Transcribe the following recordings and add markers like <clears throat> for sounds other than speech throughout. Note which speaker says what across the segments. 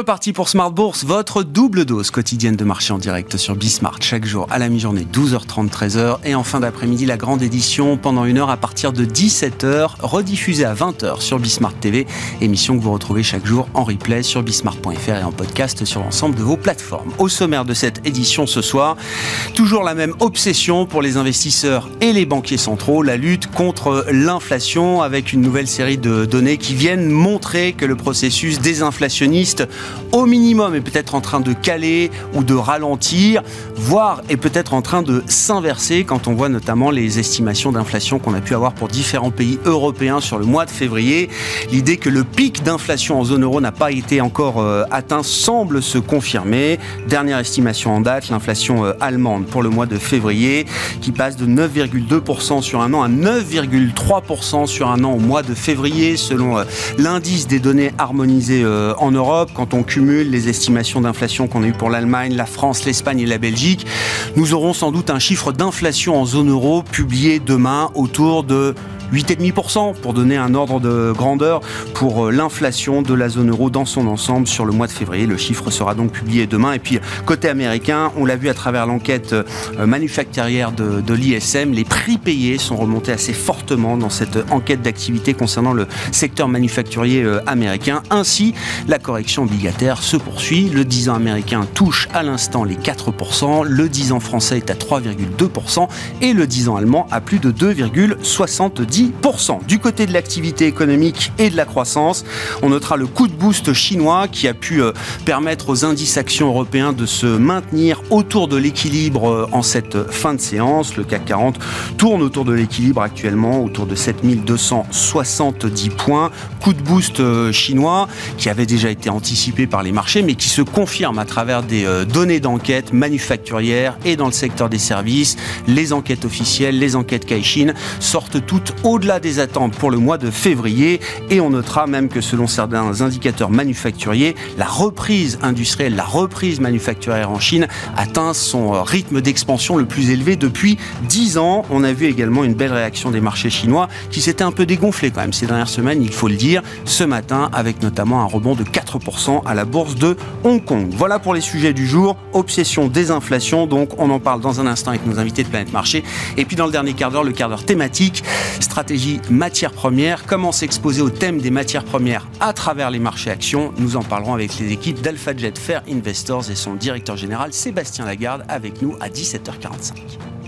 Speaker 1: Reparti pour Smart Bourse, votre double dose quotidienne de marché en direct sur Bismart chaque jour à la mi-journée 12h30 13h et en fin d'après-midi la grande édition pendant une heure à partir de 17h rediffusée à 20h sur Bismart TV, émission que vous retrouvez chaque jour en replay sur bismart.fr et en podcast sur l'ensemble de vos plateformes. Au sommaire de cette édition ce soir, toujours la même obsession pour les investisseurs et les banquiers centraux, la lutte contre l'inflation avec une nouvelle série de données qui viennent montrer que le processus désinflationniste au minimum est peut-être en train de caler ou de ralentir, voire est peut-être en train de s'inverser quand on voit notamment les estimations d'inflation qu'on a pu avoir pour différents pays européens sur le mois de février. L'idée que le pic d'inflation en zone euro n'a pas été encore euh, atteint semble se confirmer. Dernière estimation en date, l'inflation euh, allemande pour le mois de février qui passe de 9,2% sur un an à 9,3% sur un an au mois de février selon euh, l'indice des données harmonisées en Europe cumule les estimations d'inflation qu'on a eues pour l'Allemagne, la France, l'Espagne et la Belgique, nous aurons sans doute un chiffre d'inflation en zone euro publié demain autour de 8,5% pour donner un ordre de grandeur pour euh, l'inflation de la zone euro dans son ensemble sur le mois de février. Le chiffre sera donc publié demain. Et puis côté américain, on l'a vu à travers l'enquête euh, manufacturière de, l'ISM, les prix payés sont remontés assez fortement dans cette enquête d'activité concernant le secteur manufacturier euh, américain. Ainsi, la correction obligataire se poursuit. Le 10 ans américain touche à l'instant les 4%, le 10 ans français est à 3,2% et le 10 ans allemand à plus de 2,70%. Du côté de l'activité économique et de la croissance, on notera le coup de boost chinois qui a pu euh, permettre aux indices actions européens de se maintenir autour de l'équilibre euh, en cette fin de séance. Le CAC 40 tourne autour de l'équilibre actuellement, autour de 7270 points. Coup de boost euh, chinois qui avait déjà été anticipé par les marchés mais qui se confirme à travers des données d'enquête manufacturières et dans le secteur des services. Les enquêtes officielles, les enquêtes Caixin sortent toutes au-delà des attentes pour le mois de février et on notera même que selon certains indicateurs manufacturiers, la reprise industrielle, la reprise manufacturière en Chine atteint son rythme d'expansion le plus élevé depuis 10 ans. On a vu également une belle réaction des marchés chinois qui s'étaient un peu dégonflés quand même ces dernières semaines, il faut le dire, ce matin avec notamment un rebond de 4% à la bourse de Hong Kong. Voilà pour les sujets du jour. Obsession des inflations, donc on en parle dans un instant avec nos invités de Planète Marché. Et puis dans le dernier quart d'heure, le quart d'heure thématique, matières premières, comment s'exposer au thème des matières premières à travers les marchés actions. Nous en parlerons avec les équipes d'AlphaJet Fair Investors et son directeur général Sébastien Lagarde avec nous à 17h45.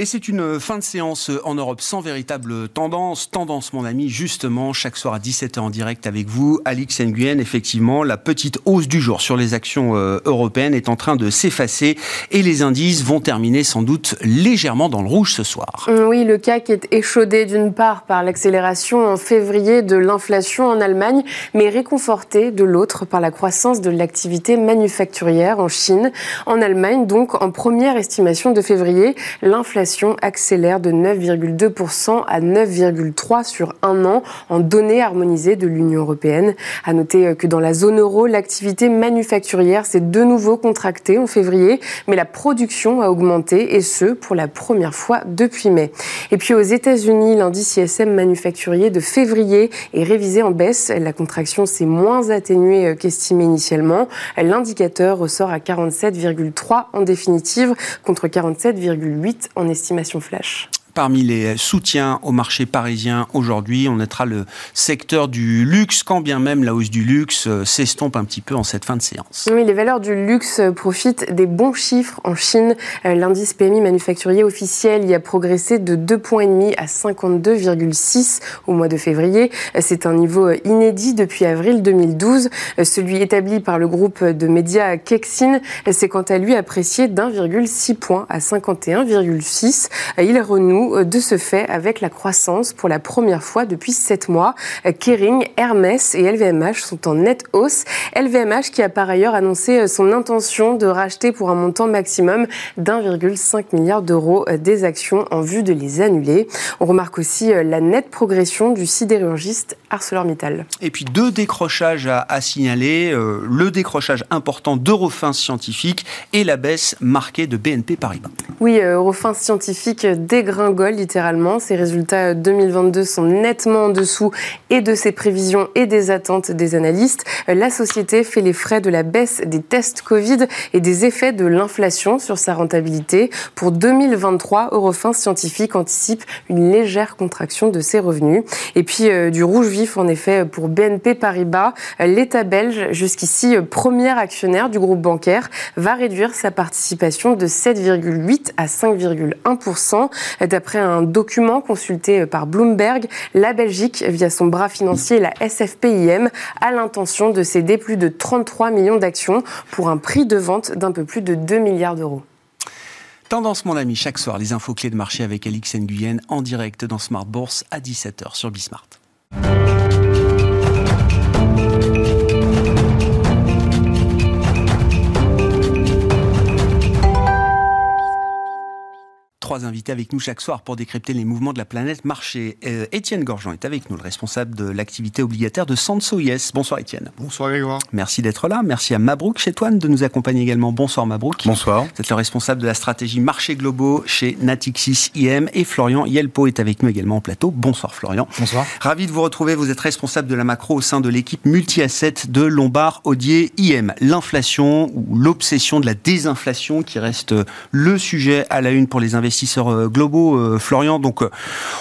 Speaker 1: Et c'est une fin de séance en Europe sans véritable tendance. Tendance, mon ami, justement, chaque soir à 17h en direct avec vous. Alix Nguyen, effectivement, la petite hausse du jour sur les actions euh, européennes est en train de s'effacer et les indices vont terminer sans doute légèrement dans le rouge ce soir.
Speaker 2: Oui, le CAC est échaudé d'une part par l'accélération en février de l'inflation en Allemagne, mais réconforté de l'autre par la croissance de l'activité manufacturière en Chine. En Allemagne, donc, en première estimation de février, l'inflation accélère de 9,2% à 9,3% sur un an en données harmonisées de l'Union européenne. À noter que dans la zone euro, l'activité manufacturière s'est de nouveau contractée en février, mais la production a augmenté et ce pour la première fois depuis mai. Et puis aux États-Unis, l'indice ISM manufacturier de février est révisé en baisse. La contraction s'est moins atténuée qu'estimé initialement. L'indicateur ressort à 47,3 en définitive contre 47,8 en estimation estimation flash
Speaker 1: Parmi les soutiens au marché parisien aujourd'hui, on notera le secteur du luxe, quand bien même la hausse du luxe euh, s'estompe un petit peu en cette fin de séance.
Speaker 2: Oui, les valeurs du luxe profitent des bons chiffres en Chine. Euh, l'indice PMI manufacturier officiel y a progressé de 2,5 points à 52,6 au mois de février. Euh, c'est un niveau inédit depuis avril 2012. Celui établi par le groupe de médias Kexin s'est quant à lui apprécié d'1,6 point à 51,6. Il renoue renoue de ce fait avec la croissance pour la première fois depuis 7 mois. Kering, Hermès et LVMH sont en nette hausse. LVMH qui a par ailleurs annoncé son intention de racheter pour un montant maximum d'1,5 milliard d'euros des actions en vue de les annuler. On remarque aussi la nette progression du sidérurgiste ArcelorMittal.
Speaker 1: Et puis deux décrochages à, signaler. Euh, le décrochage important d'Eurofins Scientifique et la baisse marquée de BNP Paribas.
Speaker 2: Oui, euh, Eurofins Scientifique dégringole littéralement. Ses résultats 2022 sont nettement en dessous et de ses prévisions et des attentes des analystes. La société fait les frais de la baisse des tests Covid et des effets de l'inflation sur sa rentabilité. Pour 2023, Eurofins Scientifique anticipe une légère contraction de ses revenus. Et puis euh, du rouge vif en effet pour BNP Paribas. L'État belge, jusqu'ici premier actionnaire du groupe bancaire, va réduire sa participation de 7,8 à 5,1 D'après un document consulté par Bloomberg, la Belgique, via son bras financier, la SFPIM, a l'intention de céder plus de 33 millions d'actions pour un prix de vente d'un peu plus de 2 milliards d'euros.
Speaker 1: Tendance, mon ami, chaque soir, les infos clés de marché avec Alix Nguyen en direct dans Smart Bourse à 17h sur Bismart. Trois invités avec nous chaque soir pour décrypter les mouvements de la planète marché. Euh, Étienne Gorgeon est avec nous, le responsable de l'activité obligataire de Sanso Yes. Bonsoir Étienne.
Speaker 3: Bonsoir Grégoire.
Speaker 1: Merci d'être là. Merci à Mabrouk Chetouane de nous accompagner également. Bonsoir Mabrouk.
Speaker 3: Bonsoir.
Speaker 1: Vous êtes le responsable de la stratégie marché globaux chez Natixis IM et Florian Yelpo est avec nous également au plateau. Bonsoir Florian.
Speaker 3: Bonsoir.
Speaker 1: Ravi de vous retrouver. Vous êtes responsable de la macro au sein de l'équipe multi-asset de Lombard Odier IM. L'inflation ou l'obsession de la désinflation qui reste le sujet à la une pour les investisseurs euh, globaux euh, Florian. Donc, euh,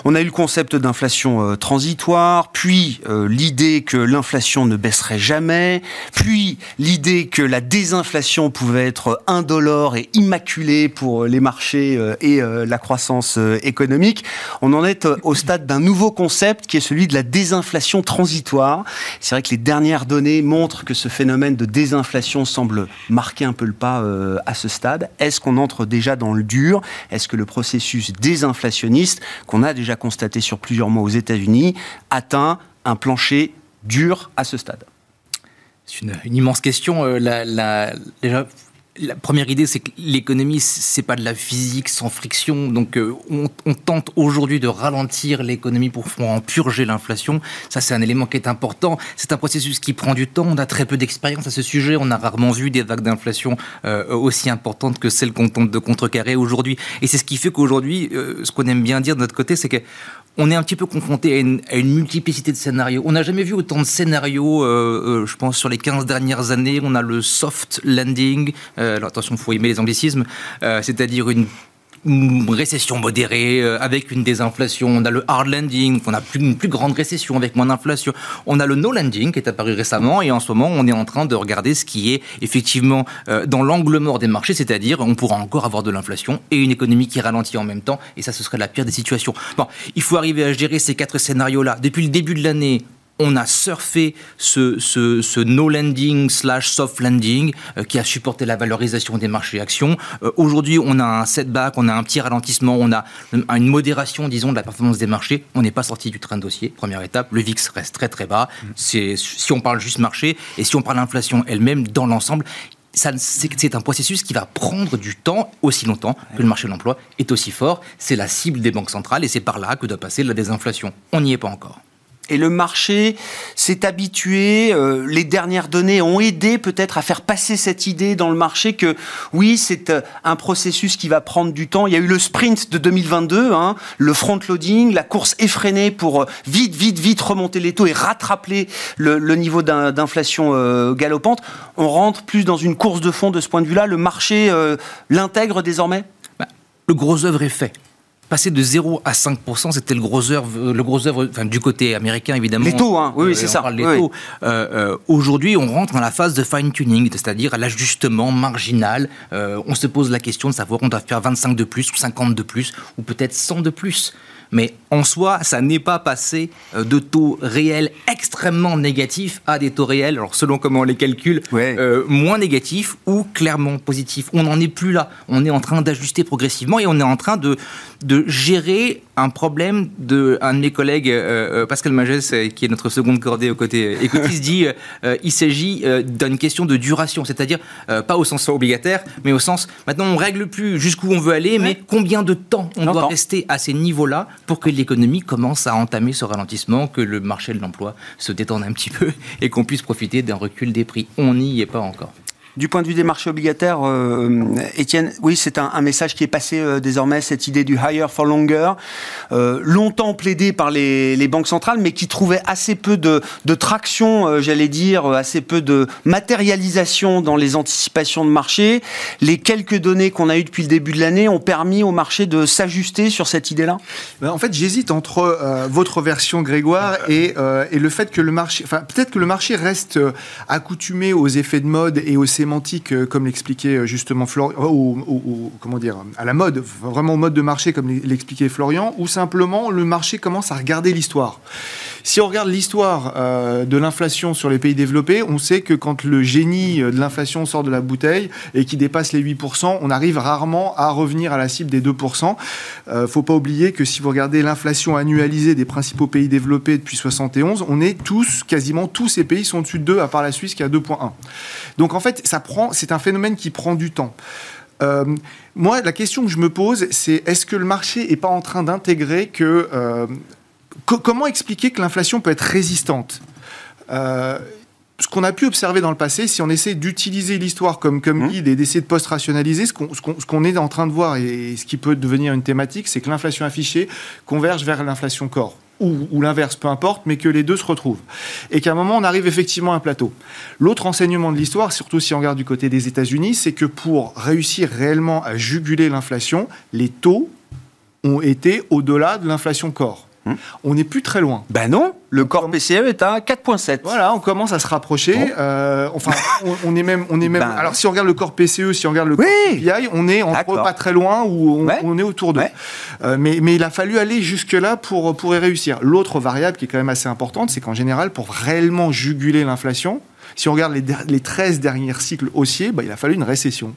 Speaker 1: on a eu le concept d'inflation transitoire, puis l'idée que l'inflation ne baisserait jamais, puis l'idée que la désinflation pouvait être indolore et immaculée pour les marchés et la croissance économique. On en est au stade d'un nouveau concept qui est celui de la désinflation transitoire. C'est vrai que les dernières données montrent que ce phénomène de désinflation semble marquer un peu le pas à ce stade. Est-ce qu'on entre déjà dans le dur? Est-ce que le processus désinflationniste qu'on a déjà constaté sur plusieurs mois aux États-Unis atteint un plancher dur à ce stade
Speaker 4: C'est une, immense question. Euh, la première idée, c'est que l'économie, c'est pas de la physique sans friction. Donc, euh, on, tente aujourd'hui de ralentir l'économie pour en purger l'inflation. Ça, c'est un élément qui est important. C'est un processus qui prend du temps. On a très peu d'expérience à ce sujet. On a rarement vu des vagues d'inflation euh, aussi importantes que celles qu'on tente de contrecarrer aujourd'hui. Et c'est ce qui fait qu'aujourd'hui, euh, ce qu'on aime bien dire de notre côté, c'est que on est un petit peu confronté à une, multiplicité de scénarios. On n'a jamais vu autant de scénarios, je pense, sur les 15 dernières années. On a le soft landing, alors attention, il faut aimer les anglicismes, euh, c'est-à-dire une récession modérée euh, avec une désinflation. On a le hard landing, on a une plus grande récession avec moins d'inflation. On a le no landing qui est apparu récemment et en ce moment on est en train de regarder ce qui est effectivement dans l'angle mort des marchés, c'est-à-dire on pourra encore avoir de l'inflation et une économie qui ralentit en même temps et ça ce serait la pire des situations. Bon, il faut arriver à gérer ces quatre scénarios-là. Depuis le début de l'année, on a surfé ce, no landing slash soft landing euh, qui a supporté la valorisation des marchés actions. Euh, aujourd'hui, on a un setback, on a un petit ralentissement, on a une modération, disons, de la performance des marchés. On n'est pas sorti du train dossier. Première étape, le VIX reste très très bas. C'est si on parle juste marché et si on parle d'inflation elle-même dans l'ensemble, c'est un processus qui va prendre du temps, aussi longtemps que le marché de l'emploi est aussi fort. C'est la cible des banques centrales et c'est par là que doit passer la désinflation. On n'y est pas encore.
Speaker 1: Et le marché s'est habitué, euh, les dernières données ont aidé peut-être à faire passer cette idée dans le marché que oui, c'est euh, un processus qui va prendre du temps. Il y a eu le sprint de 2022, hein, le front-loading, la course effrénée pour euh, vite, vite, vite remonter les taux et rattraper le, niveau d'inflation galopante. On rentre plus dans une course de fond de ce point de vue-là. Le marché l'intègre désormais?
Speaker 4: Bah, Le gros œuvre est fait passer de 0 à 5%, c'était le gros œuvre, le gros œuvre enfin, du côté américain, évidemment.
Speaker 1: Les taux, hein. oui, c'est ça.
Speaker 4: Les taux. Euh, euh, aujourd'hui, on rentre dans la phase de fine-tuning, c'est-à-dire à, l'ajustement marginal. Euh, on se pose la question de savoir on doit faire 25 de plus, ou 50 de plus, ou peut-être 100 de plus. Mais en soi, ça n'est pas passé euh, de taux réels extrêmement négatifs à des taux réels, alors selon comment on les calcule, euh, moins négatifs ou clairement positifs. On n'en est plus là. On est en train d'ajuster progressivement et on est en train de, de gérer un problème de un de mes collègues, euh, euh, Pascal Magès, qui est notre seconde cordée au côté écotiste, <laughs> dit il s'agit d'une question de duration, c'est-à-dire pas au sens obligataire, mais au sens maintenant on règle plus jusqu'où on veut aller, mais combien de temps on doit rester à ces niveaux-là pour que l'économie commence à entamer ce ralentissement, que le marché de l'emploi se détende un petit peu et qu'on puisse profiter d'un recul des prix. On n'y est pas encore.
Speaker 1: Du point de vue des marchés obligataires, euh, Étienne, oui, c'est un, message qui est passé euh, désormais, cette idée du higher for longer, euh, longtemps plaidé par les, banques centrales, mais qui trouvait assez peu de, traction, j'allais dire, assez peu de matérialisation dans les anticipations de marché. Les quelques données qu'on a eues depuis le début de l'année ont permis au marché de s'ajuster sur cette idée-là?
Speaker 3: Ben, En fait, j'hésite entre votre version, Grégoire, et, et, le fait que le marché, enfin, peut-être que le marché reste accoutumé aux effets de mode et aux euh, comme l'expliquait euh, justement Florian, euh, ou, comment dire, à la mode, vraiment au mode de marché, comme l'expliquait Florian, ou simplement le marché commence à regarder l'histoire. Si on regarde l'histoire de l'inflation sur les pays développés, on sait que quand le génie de l'inflation sort de la bouteille et qui dépasse les 8%, on arrive rarement à revenir à la cible des 2%. ne faut pas oublier que si vous regardez l'inflation annualisée des principaux pays développés depuis 71, on est tous, quasiment tous ces pays sont au-dessus de 2, à part la Suisse qui a 2,1. Donc en fait, c'est un phénomène qui prend du temps. Euh, moi, la question que je me pose, c'est est-ce que le marché n'est pas en train d'intégrer que... Euh, comment expliquer que l'inflation peut être résistante? Euh, ce qu'on a pu observer dans le passé, si on essaie d'utiliser l'histoire comme, comme mmh. guide et d'essayer de post-rationaliser, ce qu'on est en train de voir et, ce qui peut devenir une thématique, c'est que l'inflation affichée converge vers l'inflation corps ou, l'inverse, peu importe, mais que les deux se retrouvent. Et qu'à un moment, on arrive effectivement à un plateau. L'autre enseignement de l'histoire, surtout si on regarde du côté des États-Unis, c'est que pour réussir réellement à juguler l'inflation, les taux ont été au-delà de l'inflation corps. On n'est plus très loin.
Speaker 1: Ben non, le corps PCE est à 4,7.
Speaker 3: Voilà, on commence à se rapprocher. Euh, enfin, on, est même, on est même. <laughs> Ben alors, si on regarde le corps PCE, si on regarde le corps PPI, on est entre pas très loin ou on, est autour de. Euh, mais, mais il a fallu aller jusque là pour pour y réussir. L'autre variable qui est quand même assez importante, c'est qu'en général, pour réellement juguler l'inflation, si on regarde les, les 13 derniers cycles haussiers, bah, il a fallu une récession.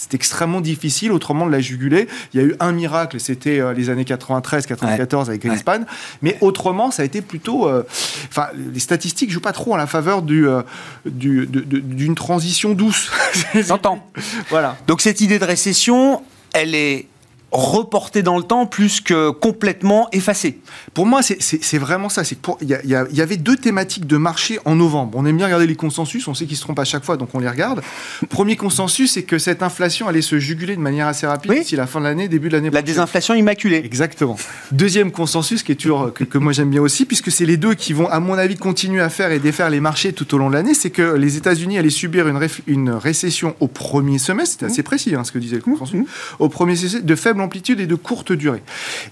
Speaker 3: C'est extrêmement difficile autrement de la juguler. Il y a eu un miracle, c'était euh, les années 93-94 avec Greenspan, mais autrement, ça a été plutôt. Euh, enfin, les statistiques jouent pas trop en la faveur du, euh, d'une transition douce. <laughs>
Speaker 1: J'entends. voilà. Donc cette idée de récession, elle est reporté dans le temps plus que complètement effacé.
Speaker 3: Pour moi, c'est vraiment ça. Il y, y, avait deux thématiques de marché en novembre. On aime bien regarder les consensus, on sait qu'ils se trompent à chaque fois, donc on les regarde. Premier consensus, c'est que cette inflation allait se juguler de manière assez rapide d'ici la fin de l'année, début de l'année
Speaker 1: La désinflation immaculée.
Speaker 3: Exactement. Deuxième consensus, qui est toujours, que, que moi j'aime bien aussi, puisque c'est les deux qui vont, à mon avis, continuer à faire et défaire les marchés tout au long de l'année, c'est que les États-Unis allaient subir une, une, récession au premier semestre, c'était assez précis hein, ce que disait le consensus, au premier semestre, de faible amplitude et de courte durée.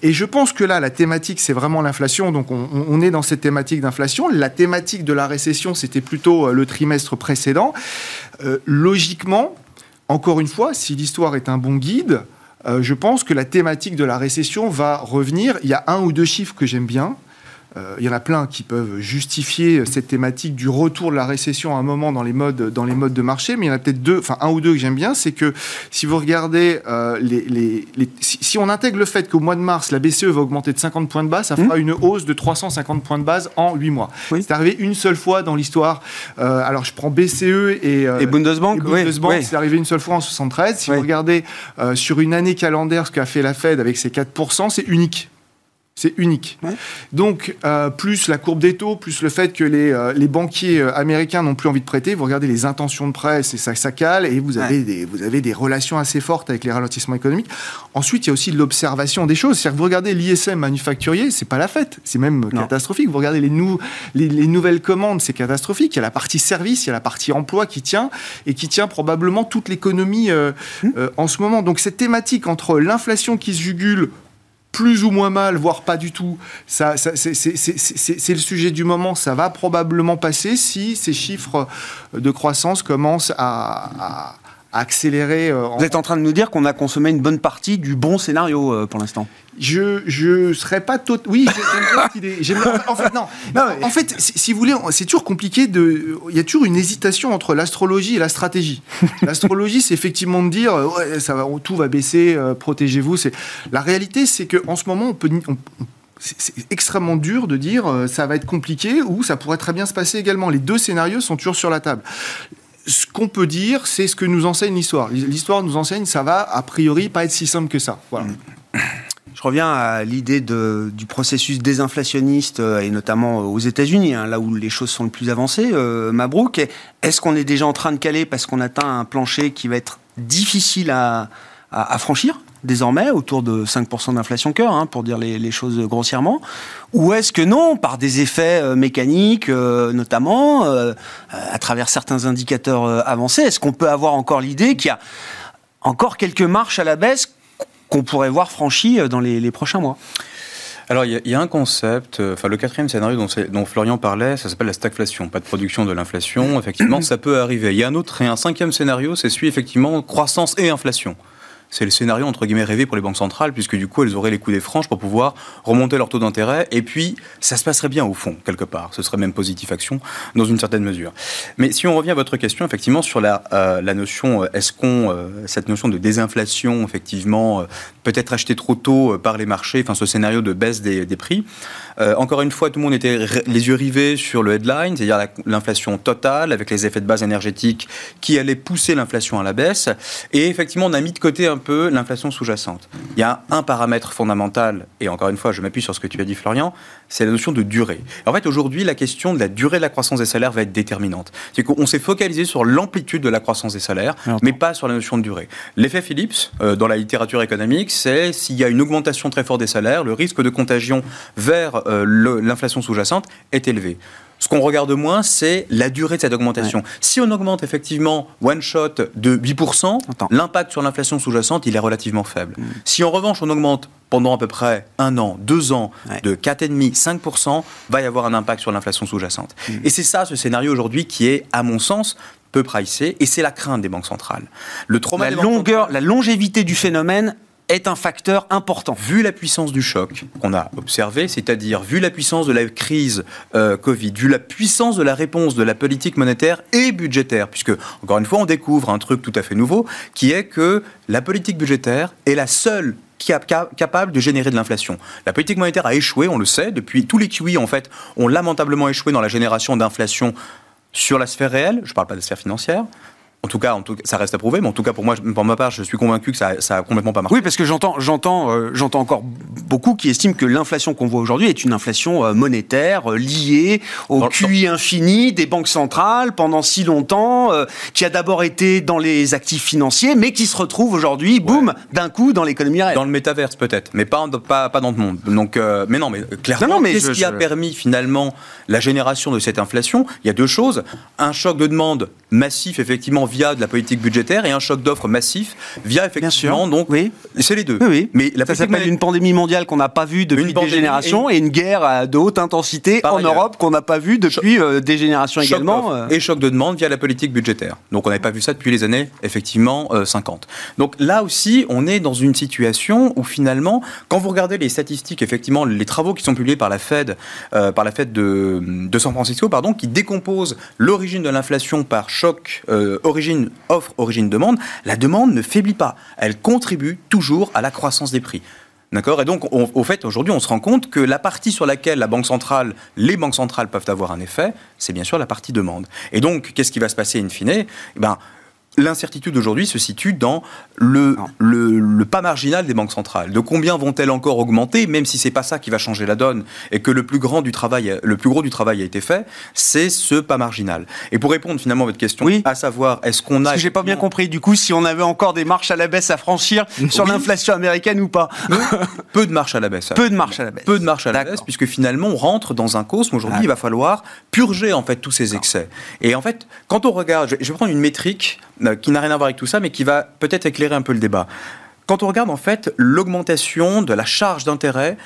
Speaker 3: Et je pense que là, la thématique, c'est vraiment l'inflation. Donc, on, est dans cette thématique d'inflation. La thématique de la récession, c'était plutôt euh, le trimestre précédent. Euh, logiquement, encore une fois, si l'histoire est un bon guide, euh, je pense que la thématique de la récession va revenir. Il y a un ou deux chiffres que j'aime bien. Euh, il y en a plein qui peuvent justifier cette thématique du retour de la récession à un moment dans les modes, dans les modes de marché, mais il y en a peut-être deux, enfin un ou deux que j'aime bien, c'est que si vous regardez, euh, les, si, on intègre le fait qu'au mois de mars, la BCE va augmenter de 50 points de base, ça fera mmh. une hausse de 350 points de base en 8 mois. C'est arrivé une seule fois dans l'histoire. Euh, alors je prends BCE et,
Speaker 1: et Bundesbank,
Speaker 3: Bundesbank c'est arrivé une seule fois en 73. Si vous regardez sur une année calendaire ce qu'a fait la Fed avec ses 4%, c'est unique. C'est unique. Donc, euh, plus la courbe des taux, plus le fait que les, euh, les banquiers euh, américains n'ont plus envie de prêter, vous regardez les intentions de presse et ça, ça cale, et vous avez, des, vous avez des relations assez fortes avec les ralentissements économiques. Ensuite, il y a aussi l'observation des choses. C'est-à-dire que vous regardez l'ISM manufacturier, c'est pas la fête, c'est même catastrophique. Vous regardez les, nou les, les, nouvelles commandes, c'est catastrophique. Il y a la partie service, il y a la partie emploi qui tient, et qui tient probablement toute l'économie mmh. en ce moment. Donc, cette thématique entre l'inflation qui se jugule, plus ou moins mal, voire pas du tout. C'est le sujet du moment. Ça va probablement passer si ces chiffres de croissance commencent à, accélérer.
Speaker 1: Vous êtes en train de nous dire qu'on a consommé une bonne partie du bon scénario pour l'instant
Speaker 3: je je serais pas tout oui j'aime bien cette idée en fait non, en fait si vous voulez c'est toujours compliqué de il y a toujours une hésitation entre l'astrologie et la stratégie l'astrologie c'est effectivement de dire ouais, ça va tout va baisser protégez-vous c'est la réalité c'est que en ce moment on peut c'est extrêmement dur de dire euh, ça va être compliqué ou ça pourrait très bien se passer également. Les deux scénarios sont toujours sur la table. Ce qu'on peut dire, c'est ce que nous enseigne l'histoire. L'histoire nous enseigne ça va a priori pas être si simple que ça. Voilà.
Speaker 1: Je reviens à l'idée du processus désinflationniste, euh, et notamment aux États-Unis, hein, là où les choses sont le plus avancées. Euh, Mabrouk, est-ce qu'on est déjà en train de caler parce qu'on atteint un plancher qui va être difficile à, à franchir? Désormais, autour de 5% d'inflation cœur, hein, pour dire les, choses grossièrement Ou est-ce que non, par des effets euh, mécaniques, euh, notamment, euh, à travers certains indicateurs avancés, est-ce qu'on peut avoir encore l'idée qu'il y a encore quelques marches à la baisse qu'on pourrait voir franchies dans les, prochains mois?
Speaker 5: Alors, il y, a un concept, enfin, le quatrième scénario dont, dont Florian parlait, ça s'appelle la stagflation, pas de production de l'inflation. Effectivement, <clears throat> ça peut arriver. Il y a un autre et un cinquième scénario, c'est celui, effectivement, croissance et inflation c'est le scénario entre guillemets rêvé pour les banques centrales, puisque du coup elles auraient les coups des franches pour pouvoir remonter leur taux d'intérêt, et puis ça se passerait bien au fond, quelque part. Ce serait même positif action dans une certaine mesure. Mais si on revient à votre question, effectivement, sur la, euh, la notion, euh, est-ce qu'on, euh, cette notion de désinflation, effectivement, peut être achetée trop tôt par les marchés, enfin ce scénario de baisse des, des prix, encore une fois, tout le monde était les yeux rivés sur le headline, c'est-à-dire l'inflation totale, avec les effets de base énergétique qui allaient pousser l'inflation à la baisse, et effectivement, on a mis de côté un peu l'inflation sous-jacente. Il y a un paramètre fondamental, et encore une fois, je m'appuie sur ce que tu as dit, Florian, c'est la notion de durée. En fait, aujourd'hui, la question de la durée de la croissance des salaires va être déterminante. C'est qu'on s'est focalisé sur l'amplitude de la croissance des salaires, mais pas sur la notion de durée. L'effet Phillips, euh, dans la littérature économique, c'est s'il y a une augmentation très forte des salaires, le risque de contagion vers euh, l'inflation sous-jacente est élevé. Ce qu'on regarde moins, c'est la durée de cette augmentation. Si on augmente effectivement one shot de 8%, l'impact sur l'inflation sous-jacente, il est relativement faible. Mm. Si en revanche on augmente pendant à peu près un an, deux ans, de 4,5, 5%, va y avoir un impact sur l'inflation sous-jacente. Mm. Et c'est ça, ce scénario aujourd'hui, qui est, à mon sens, peu pricé, et c'est la crainte des banques centrales.
Speaker 1: Le la longueur, la longévité du phénomène est un facteur important.
Speaker 5: Vu la puissance du choc qu'on a observé, c'est-à-dire vu la puissance de la crise euh, Covid, vu la puissance de la réponse de la politique monétaire et budgétaire, puisque, encore une fois, on découvre un truc tout à fait nouveau, qui est que la politique budgétaire est la seule capable de générer de l'inflation. La politique monétaire a échoué, on le sait, depuis tous les QI en fait ont lamentablement échoué dans la génération d'inflation sur la sphère réelle, je ne parle pas de la sphère financière, en tout cas, en tout, ça reste à prouver, mais en tout cas, pour moi, pour ma part, je suis convaincu que ça, ça a complètement pas marché.
Speaker 1: Oui, parce que j'entends, j'entends, euh, j'entends encore beaucoup qui estiment que l'inflation qu'on voit aujourd'hui est une inflation euh, monétaire euh, liée au QI infini des banques centrales pendant si longtemps, qui a d'abord été dans les actifs financiers, mais qui se retrouve aujourd'hui, boum, d'un coup, dans l'économie réelle.
Speaker 5: Dans le métaverse peut-être, mais pas, pas, pas dans le monde. Donc, mais non, mais clairement, qu'est-ce qui a permis finalement la génération de cette inflation? Il y a deux choses un choc de demande massif, effectivement via de la politique budgétaire et un choc d'offres massif via effectivement donc oui. c'est les deux.
Speaker 1: Oui, Mais la ça s'appelle une pandémie mondiale qu'on n'a pas vue depuis des générations et une, guerre de haute intensité en Europe qu'on n'a pas vue depuis euh, des générations également.
Speaker 5: Euh. Et choc de demande via la politique budgétaire. Donc on n'avait pas vu ça depuis les années effectivement 50. Euh, donc là aussi on est dans une situation où finalement quand vous regardez les statistiques effectivement les travaux qui sont publiés par la Fed par la Fed de, de San Francisco pardon qui décomposent l'origine de l'inflation par choc origine offre, origine, demande, la demande ne faiblit pas. Elle contribue toujours à la croissance des prix. D'accord? Et donc, au fait, aujourd'hui, on se rend compte que la partie sur laquelle la banque centrale, les banques centrales peuvent avoir un effet, c'est bien sûr la partie demande. Et donc, qu'est-ce qui va se passer in fine? Eh ben, L'incertitude aujourd'hui se situe dans le, le, pas marginal des banques centrales. De combien vont-elles encore augmenter, même si c'est pas ça qui va changer la donne et que le plus grand du travail, le plus gros du travail a été fait, c'est ce pas marginal. Et pour répondre finalement à votre question,
Speaker 1: oui.
Speaker 5: à savoir est-ce qu'on a,
Speaker 1: j'ai pas bien compris du coup si on avait encore des marches à la baisse à franchir sur l'inflation américaine ou pas.
Speaker 5: Peu de marches à la baisse.
Speaker 1: Peu de marches à la baisse.
Speaker 5: Peu de marches à la baisse puisque finalement on rentre dans un cosmos aujourd'hui. Il va falloir purger en fait tous ces excès. Et en fait, quand on regarde, je vais prendre une métrique qui n'a rien à voir avec tout ça, mais qui va peut-être éclairer un peu le débat. quand on regarde en fait l'augmentation de la charge d'intérêt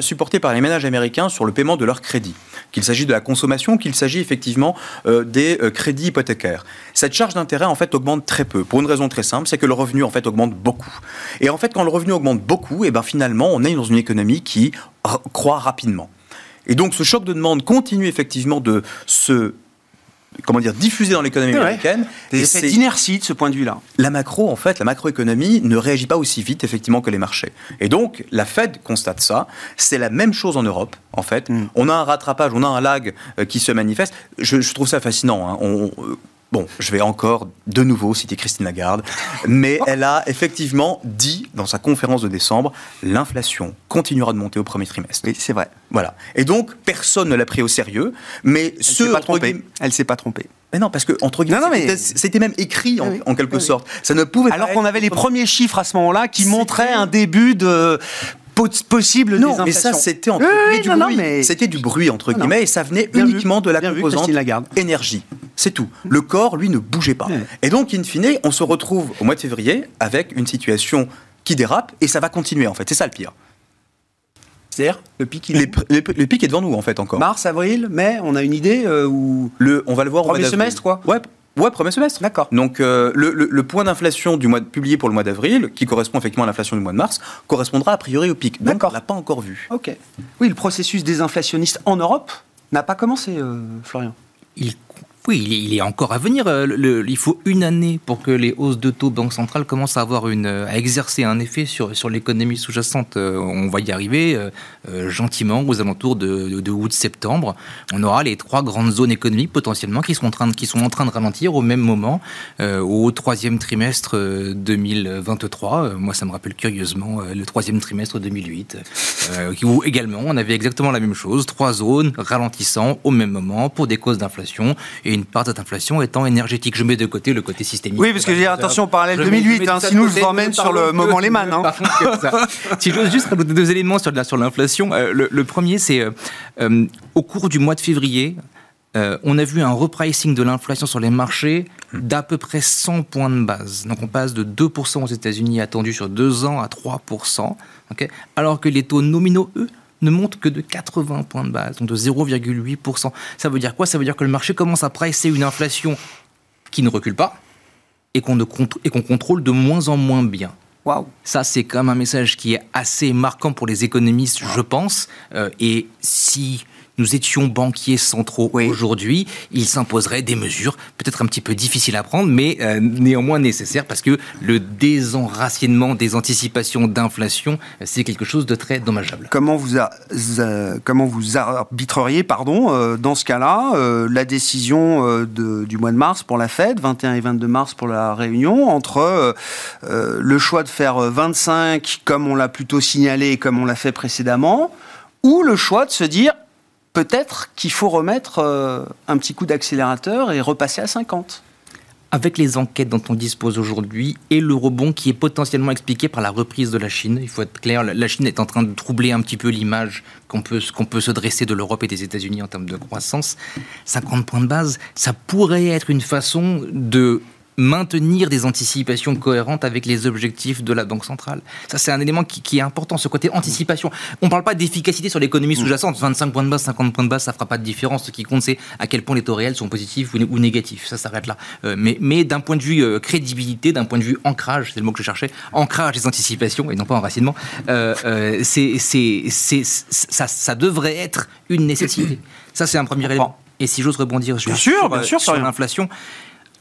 Speaker 5: supportée par les ménages américains sur le paiement de leurs crédits, qu'il s'agit de la consommation, qu'il s'agit effectivement euh, des euh, crédits hypothécaires, cette charge d'intérêt en fait augmente très peu pour une raison très simple, c'est que le revenu en fait augmente beaucoup. Et en fait, quand le revenu augmente beaucoup, et eh ben finalement, on est dans une économie qui croît rapidement. Et donc, ce choc de demande continue effectivement de se comment dire, diffusé dans l'économie américaine.
Speaker 1: Des effets d'inertie de ce point de vue-là.
Speaker 5: La macro, en fait, la macroéconomie ne réagit pas aussi vite, effectivement, que les marchés. Et donc, la Fed constate ça. C'est la même chose en Europe, en fait. Mm. On a un rattrapage, on a un lag euh, qui se manifeste. Je, trouve ça fascinant. Hein. On, Bon, je vais encore de nouveau citer Christine Lagarde, mais elle a effectivement dit dans sa conférence de décembre, l'inflation continuera de monter au premier trimestre.
Speaker 1: Oui, c'est vrai.
Speaker 5: Voilà. Et donc, personne ne l'a pris au sérieux, mais
Speaker 1: elle ce... S'est pas trompée. Elle s'est pas trompée.
Speaker 5: Mais non, parce que entre guillemets, c'était même écrit en, quelque sorte.
Speaker 1: Ça ne pouvait Alors qu'on avait les premiers chiffres à ce moment-là qui montraient un début de possible
Speaker 5: non, mais ça c'était entre du bruit. C'était du bruit entre guillemets et ça venait uniquement de la composante énergie. C'est tout. Le corps, lui, ne bougeait pas. Et donc, in fine, on se retrouve au mois de février avec une situation qui dérape et ça va continuer en fait. C'est ça le pire.
Speaker 1: C'est-à-dire le pic,
Speaker 5: il est... le, pic est devant nous en fait encore.
Speaker 1: Mars, avril, mai, on a une idée euh, ou
Speaker 5: le, on va le voir
Speaker 1: premier semestre quoi.
Speaker 5: Ouais, Ouais, premier semestre.
Speaker 1: D'accord.
Speaker 5: Donc euh, le, point d'inflation du mois publié pour le mois d'avril, qui correspond effectivement à l'inflation du mois de mars, correspondra a priori au pic. D'accord. On l'a pas encore vu.
Speaker 1: Ok. Oui, le processus désinflationniste en Europe n'a pas commencé, euh, Florian.
Speaker 4: Il oui, il est encore à venir. Euh, il faut une année pour que les hausses de taux Banque centrale commencent à avoir une, à exercer un effet sur, sur l'économie sous-jacente. Euh, on va y arriver euh, gentiment aux alentours de, août-septembre. On aura les trois grandes zones économiques potentiellement qui sont en train de, qui sont en train de ralentir au même moment, au troisième trimestre 2023. moi, ça me rappelle curieusement le troisième trimestre 2008, où également on avait exactement la même chose, trois zones ralentissant au même moment pour des causes d'inflation une part de cette inflation étant énergétique. Je mets de côté le côté systémique.
Speaker 1: Oui, parce que j'ai attention, parallèle 2008, hein, sinon je vous emmène sur le moment Lehman. Hein. <laughs>
Speaker 4: si j'ose juste rajouter deux éléments sur, sur l'inflation. Euh, le, premier, c'est euh, euh, au cours du mois de février, on a vu un repricing de l'inflation sur les marchés d'à peu près 100 points de base. Donc on passe de 2% aux États-Unis attendus sur deux ans à 3%, alors que les taux nominaux, eux, ne monte que de 80 points de base, donc de 0,8%. Ça veut dire quoi? Ça veut dire que le marché commence à presser une inflation qui ne recule pas et qu'on contrôle de moins en moins bien.
Speaker 1: Wow.
Speaker 4: Ça, c'est quand même un message qui est assez marquant pour les économistes, je pense. Euh, et si nous étions banquiers centraux aujourd'hui, il s'imposerait des mesures peut-être un petit peu difficiles à prendre, mais euh, néanmoins nécessaires parce que le désenracinement des anticipations d'inflation, c'est quelque chose de très dommageable.
Speaker 1: Comment vous, comment vous arbitreriez, pardon, euh, dans ce cas-là, euh, la décision du mois de mars pour la Fed, 21 et 22 mars pour la Réunion, entre le choix de faire 25 comme on l'a plutôt signalé et comme on l'a fait précédemment, ou le choix de se dire peut-être qu'il faut remettre euh, un petit coup d'accélérateur et repasser à 50
Speaker 4: avec les enquêtes dont on dispose aujourd'hui et le rebond qui est potentiellement expliqué par la reprise de la Chine. Il faut être clair, la Chine est en train de troubler un petit peu l'image qu'on peut, qu'on peut se dresser de l'Europe et des États-Unis en termes de croissance. 50 points de base, ça pourrait être une façon de maintenir des anticipations cohérentes avec les objectifs de la Banque centrale. Ça, c'est un élément qui, est important, ce côté anticipation. On ne parle pas d'efficacité sur l'économie sous-jacente. 25 points de base, 50 points de base, ça ne fera pas de différence. Ce qui compte, c'est à quel point les taux réels sont positifs ou, négatifs. Ça s'arrête là. Euh, mais, mais d'un point de vue euh, crédibilité, d'un point de vue ancrage, c'est le mot que je cherchais, ancrage des anticipations et non pas enracinement, euh, c'est, ça, ça devrait être une nécessité. Ça, c'est un premier élément. Et si j'ose rebondir
Speaker 1: bien sûr, bien sûr,
Speaker 4: sur l'inflation,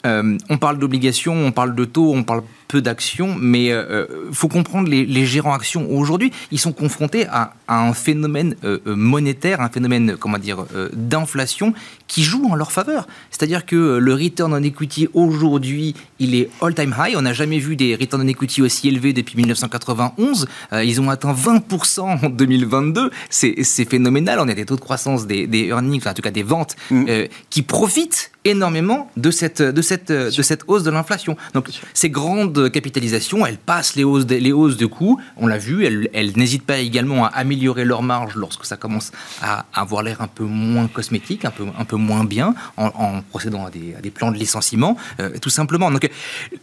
Speaker 4: on parle d'obligations, on parle de taux, on parle peu d'actions, mais il euh, euh, faut comprendre les, gérants actions aujourd'hui, ils sont confrontés à, un phénomène monétaire, un phénomène comment dire d'inflation qui joue en leur faveur. C'est-à-dire que le return on equity aujourd'hui, il est all-time high. On n'a jamais vu des return on equity aussi élevés depuis 1991. ils ont atteint 20% en 2022. C'est phénoménal. On a des taux de croissance des, earnings, en tout cas des ventes, mmh. qui profitent énormément de cette, de cette, de cette hausse de l'inflation. Donc ces grandes capitalisations, elles passent les hausses de, de coûts, on l'a vu, elles, elles n'hésitent pas également à améliorer leur marge lorsque ça commence à avoir l'air un peu moins cosmétique, un peu, moins bien, en, procédant à des, plans de licenciement, euh, tout simplement. Donc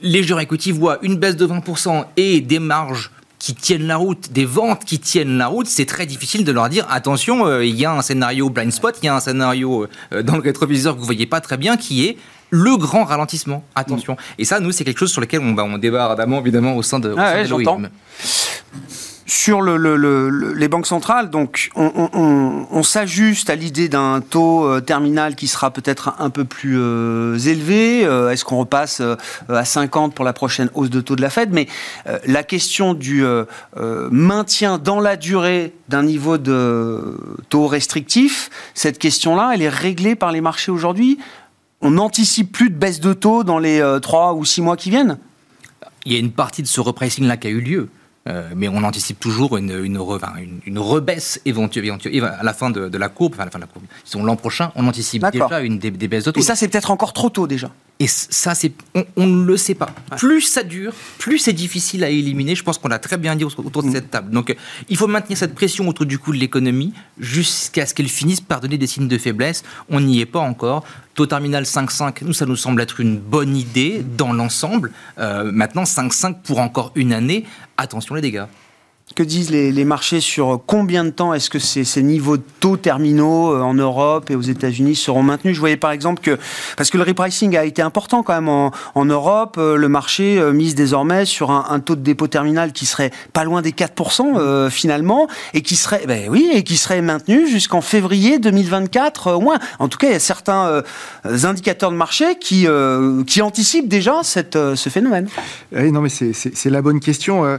Speaker 4: les gérants equity voient une baisse de 20% et des marges qui tiennent la route, des ventes qui tiennent la route, c'est très difficile de leur dire attention, euh, il y a un scénario blind spot, il y a un scénario euh, dans le rétroviseur que vous voyez pas très bien qui est le grand ralentissement. Attention. Et ça, nous, c'est quelque chose sur lequel on, bah, on débat ardemment, évidemment, au sein de,
Speaker 1: ah ouais, sur le, les banques centrales, donc on, s'ajuste à l'idée d'un taux euh, terminal qui sera peut-être un peu plus euh, élevé. Euh, est-ce qu'on repasse à 50 pour la prochaine hausse de taux de la Fed? Mais la question du maintien dans la durée d'un niveau de taux restrictif, cette question-là, elle est réglée par les marchés aujourd'hui? On n'anticipe plus de baisse de taux dans les 3 ou 6 mois qui viennent?
Speaker 4: Il y a une partie de ce repricing-là qui a eu lieu. Euh, mais on anticipe toujours une, une, une, rebaisse éventuelle, à la fin de, la courbe, enfin à la fin de la courbe. L'an prochain, on anticipe déjà une des, baisses de taux.
Speaker 1: Et ça, c'est peut-être encore trop tôt déjà.
Speaker 4: Et ça, c'est, on, ne le sait pas. Plus ça dure, plus c'est difficile à éliminer. Je pense qu'on l'a très bien dit autour de mm. cette table. Donc, il faut maintenir cette pression autour du coût de l'économie jusqu'à ce qu'elle finisse par donner des signes de faiblesse. On n'y est pas encore. Taux terminal 5,5, nous, ça nous semble être une bonne idée dans l'ensemble. Euh, maintenant, 5,5 pour encore une année. Attention les dégâts.
Speaker 1: Que disent les, marchés sur combien de temps est-ce que ces, niveaux de taux terminaux euh, en Europe et aux États-Unis seront maintenus? Je voyais par exemple que, parce que le repricing a été important quand même en, Europe, euh, le marché euh, mise désormais sur un, taux de dépôt terminal qui serait pas loin des 4% finalement, et qui serait, ben oui, et qui serait maintenu jusqu'en février 2024 au moins. En tout cas, il y a certains indicateurs de marché qui, qui anticipent déjà cette, ce phénomène.
Speaker 3: Non, mais c'est la bonne question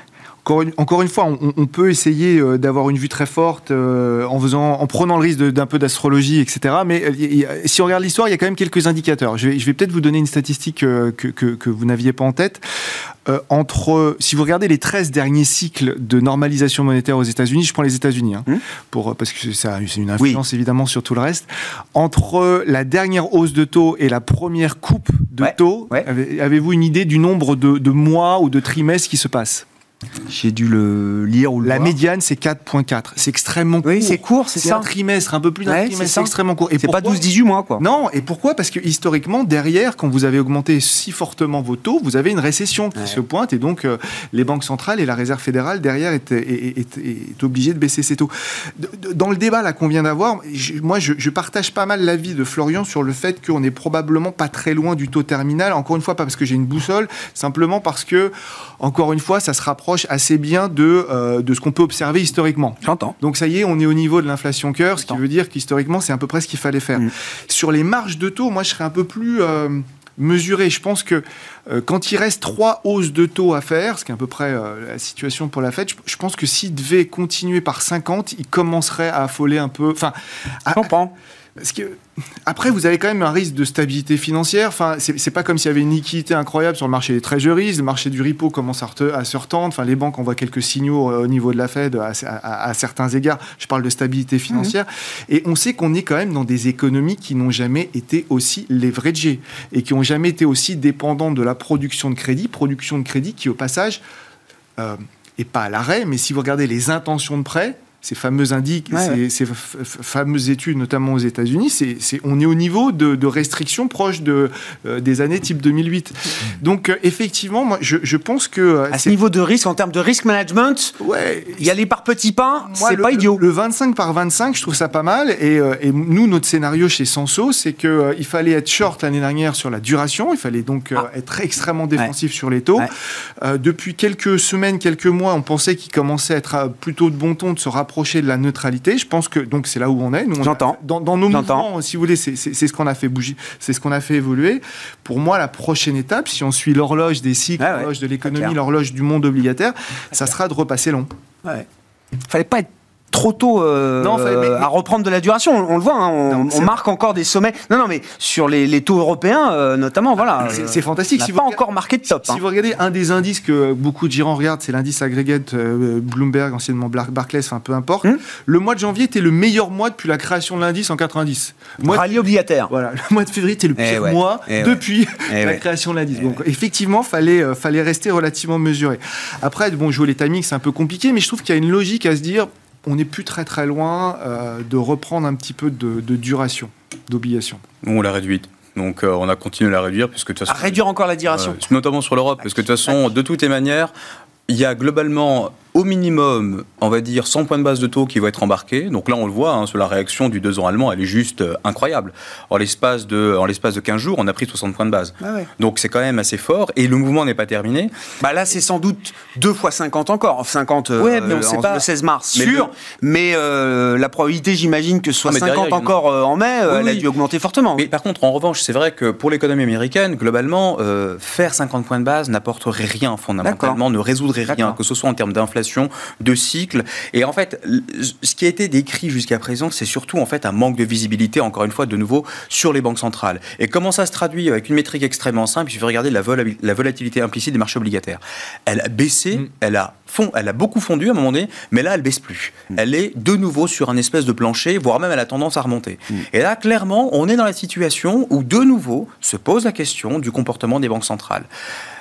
Speaker 3: encore une, fois, on, peut essayer euh, d'avoir une vue très forte euh, en, faisant, en prenant le risque d'un peu d'astrologie, etc. Mais euh, si on regarde l'histoire, il y a quand même quelques indicateurs. Je vais, peut-être vous donner une statistique que, vous n'aviez pas en tête. entre, si vous regardez les 13 derniers cycles de normalisation monétaire aux États-Unis, je prends les États-Unis, hein, mmh. parce que ça a une influence évidemment sur tout le reste. Entre la dernière hausse de taux et la première coupe de taux, avez-vous une idée du nombre de, de mois ou de trimestres qui se passent?
Speaker 1: J'ai dû le lire ou le
Speaker 3: La médiane, c'est 4.4. C'est extrêmement court.
Speaker 1: Oui, c'est court, c'est ça.
Speaker 3: un trimestre, un peu plus d'un trimestre, c'est extrêmement court.
Speaker 1: Et c'est pas 12-18 mois, quoi.
Speaker 3: Non, et pourquoi? Parce que historiquement, derrière, quand vous avez augmenté si fortement vos taux, vous avez une récession qui se pointe, et donc euh, les banques centrales et la Réserve fédérale, derrière, est, est, obligées de baisser ces taux. Dans le débat là qu'on vient d'avoir, moi, je, je, partage pas mal l'avis de Florian sur le fait qu'on est probablement pas très loin du taux terminal. Encore une fois, pas parce que j'ai une boussole, simplement parce que, encore une fois, ça se rapproche assez bien de, euh, de ce qu'on peut observer historiquement.
Speaker 1: J'entends.
Speaker 3: Donc ça y est, on est au niveau de l'inflation cœur, ce qui veut dire qu'historiquement, c'est à peu près ce qu'il fallait faire. Mm. Sur les marges de taux, moi, je serais un peu plus... Euh, mesuré. Je pense que euh, quand il reste trois hausses de taux à faire, ce qui est à peu près la situation pour la Fed, je, pense que s'il devait continuer par 50, il commencerait à affoler un peu. Enfin,
Speaker 1: je comprends.
Speaker 3: Parce que après, vous avez quand même un risque de stabilité financière. Enfin, c'est pas comme s'il y avait une liquidité incroyable sur le marché des treasuries. Le marché du repo commence à, se retendre. Enfin, les banques envoient quelques signaux euh, au niveau de la Fed à, certains égards. Je parle de stabilité financière. Mhm. Et on sait qu'on est quand même dans des économies qui n'ont jamais été aussi leveragées et qui n'ont jamais été aussi dépendantes de la production de crédit. Production de crédit qui, au passage, euh, est pas à l'arrêt, mais si vous regardez les intentions de prêt, ces fameux indices, ces, fameuses études, notamment aux États-Unis, c'est, on est au niveau de, restrictions proches de, euh, des années type 2008. Donc, euh, effectivement, moi, je, pense que.
Speaker 1: Euh, à ce niveau de risque, en termes de risk management,
Speaker 3: ouais,
Speaker 1: y aller par petits pas, c'est pas idiot.
Speaker 3: Le 25 par 25, je trouve ça pas mal. Et, et nous, notre scénario chez Senso, c'est qu'il il fallait être short l'année dernière sur la duration. Il fallait donc ah. être extrêmement défensif sur les taux. depuis quelques semaines, quelques mois, on pensait qu'il commençait à être plutôt de bon ton de se rapprocher de la neutralité. Je pense que donc c'est là où on est.
Speaker 1: J'entends.
Speaker 3: Dans, dans, nos mouvements, si vous voulez, c'est ce qu'on a fait bouger, c'est ce qu'on a fait évoluer. Pour moi, la prochaine étape, si on suit l'horloge des cycles, ah l'horloge de l'économie, l'horloge du monde obligataire, ça sera de repasser long.
Speaker 1: Ouais. Fallait pas être trop tôt euh,
Speaker 3: Non, enfin, mais-
Speaker 1: à reprendre de la duration. On, on le voit, hein, on,
Speaker 3: Non,
Speaker 1: on
Speaker 3: c'est-
Speaker 1: marque encore des sommets. Non, non, mais sur les, les taux européens, euh, notamment, voilà.
Speaker 3: C'est-
Speaker 1: euh,
Speaker 3: c'est fantastique.
Speaker 1: On n'a
Speaker 3: Si
Speaker 1: pas encore marqué de top.
Speaker 3: Si
Speaker 1: hein.
Speaker 3: vous regardez un des indices que beaucoup de gérants regardent, c'est l'indice aggregate euh, Bloomberg, anciennement Bar- Barclays, enfin peu importe.
Speaker 1: Hmm.
Speaker 3: Le mois de janvier était le meilleur mois depuis la création de l'indice en 90. Le mois de-
Speaker 1: Rallye obligataire.
Speaker 3: Voilà, le mois de février était le
Speaker 1: Eh
Speaker 3: pire
Speaker 1: ouais.
Speaker 3: mois
Speaker 1: Eh
Speaker 3: depuis <laughs>
Speaker 1: Eh
Speaker 3: la
Speaker 1: ouais.
Speaker 3: création de l'indice. Donc effectivement, fallait fallait rester relativement mesuré. Après, bon, jouer les timings, c'est un peu compliqué, mais je trouve qu'il y a une logique à se dire, on n'est plus très très loin euh, de reprendre un petit peu de, de duration d'obligation.
Speaker 5: Nous, on l'a réduite. Donc, euh, on a continué à la réduire, puisque de toute
Speaker 1: À
Speaker 5: façon.
Speaker 1: réduire encore la duration.
Speaker 5: Euh, notamment sur l'Europe, parce que de toute façon, de toutes les manières, il y a globalement au minimum, on va dire, 100 points de base de taux qui vont être embarqués. Donc là, on le voit, hein, sur la réaction du 2 ans allemand, elle est juste euh, incroyable. En l'espace de, en l'espace de 15 jours, on a pris 60 points de base.
Speaker 1: Ah ouais.
Speaker 5: Donc c'est quand même assez fort, et le mouvement n'est pas terminé.
Speaker 1: Bah là, c'est sans doute deux fois 50 encore. 50 euh,
Speaker 5: Ouais, mais on sait
Speaker 1: en-
Speaker 5: pas.
Speaker 1: le 16 mars,
Speaker 5: Mais
Speaker 1: sûr.
Speaker 5: le-
Speaker 1: Mais euh, la probabilité, j'imagine que ce soit
Speaker 5: Ah, mais
Speaker 1: 50
Speaker 5: derrière, il y en a-
Speaker 1: encore euh, en mai, euh,
Speaker 5: Oui,
Speaker 1: elle a dû augmenter fortement.
Speaker 5: Mais par contre, en revanche, c'est vrai que pour l'économie américaine, globalement, euh, faire 50 points de base n'apporterait rien fondamentalement, ne résoudrait rien,
Speaker 1: D'accord.
Speaker 5: que ce soit en termes d'inflation, de cycle. Et en fait, ce qui a été décrit jusqu'à présent, c'est surtout en fait un manque de visibilité, encore une fois, de nouveau, sur les banques centrales. Et comment ça se traduit avec une métrique extrêmement simple Il suffit de regarder la, vol- la volatilité implicite des marchés obligataires. Elle a baissé,
Speaker 1: Mm.
Speaker 5: elle a fond, elle a beaucoup fondu à un moment donné, mais là, elle baisse plus. Elle est de nouveau sur un espèce de plancher, voire même elle a tendance à remonter. Et là, clairement, on est dans la situation où de nouveau se pose la question du comportement des banques centrales.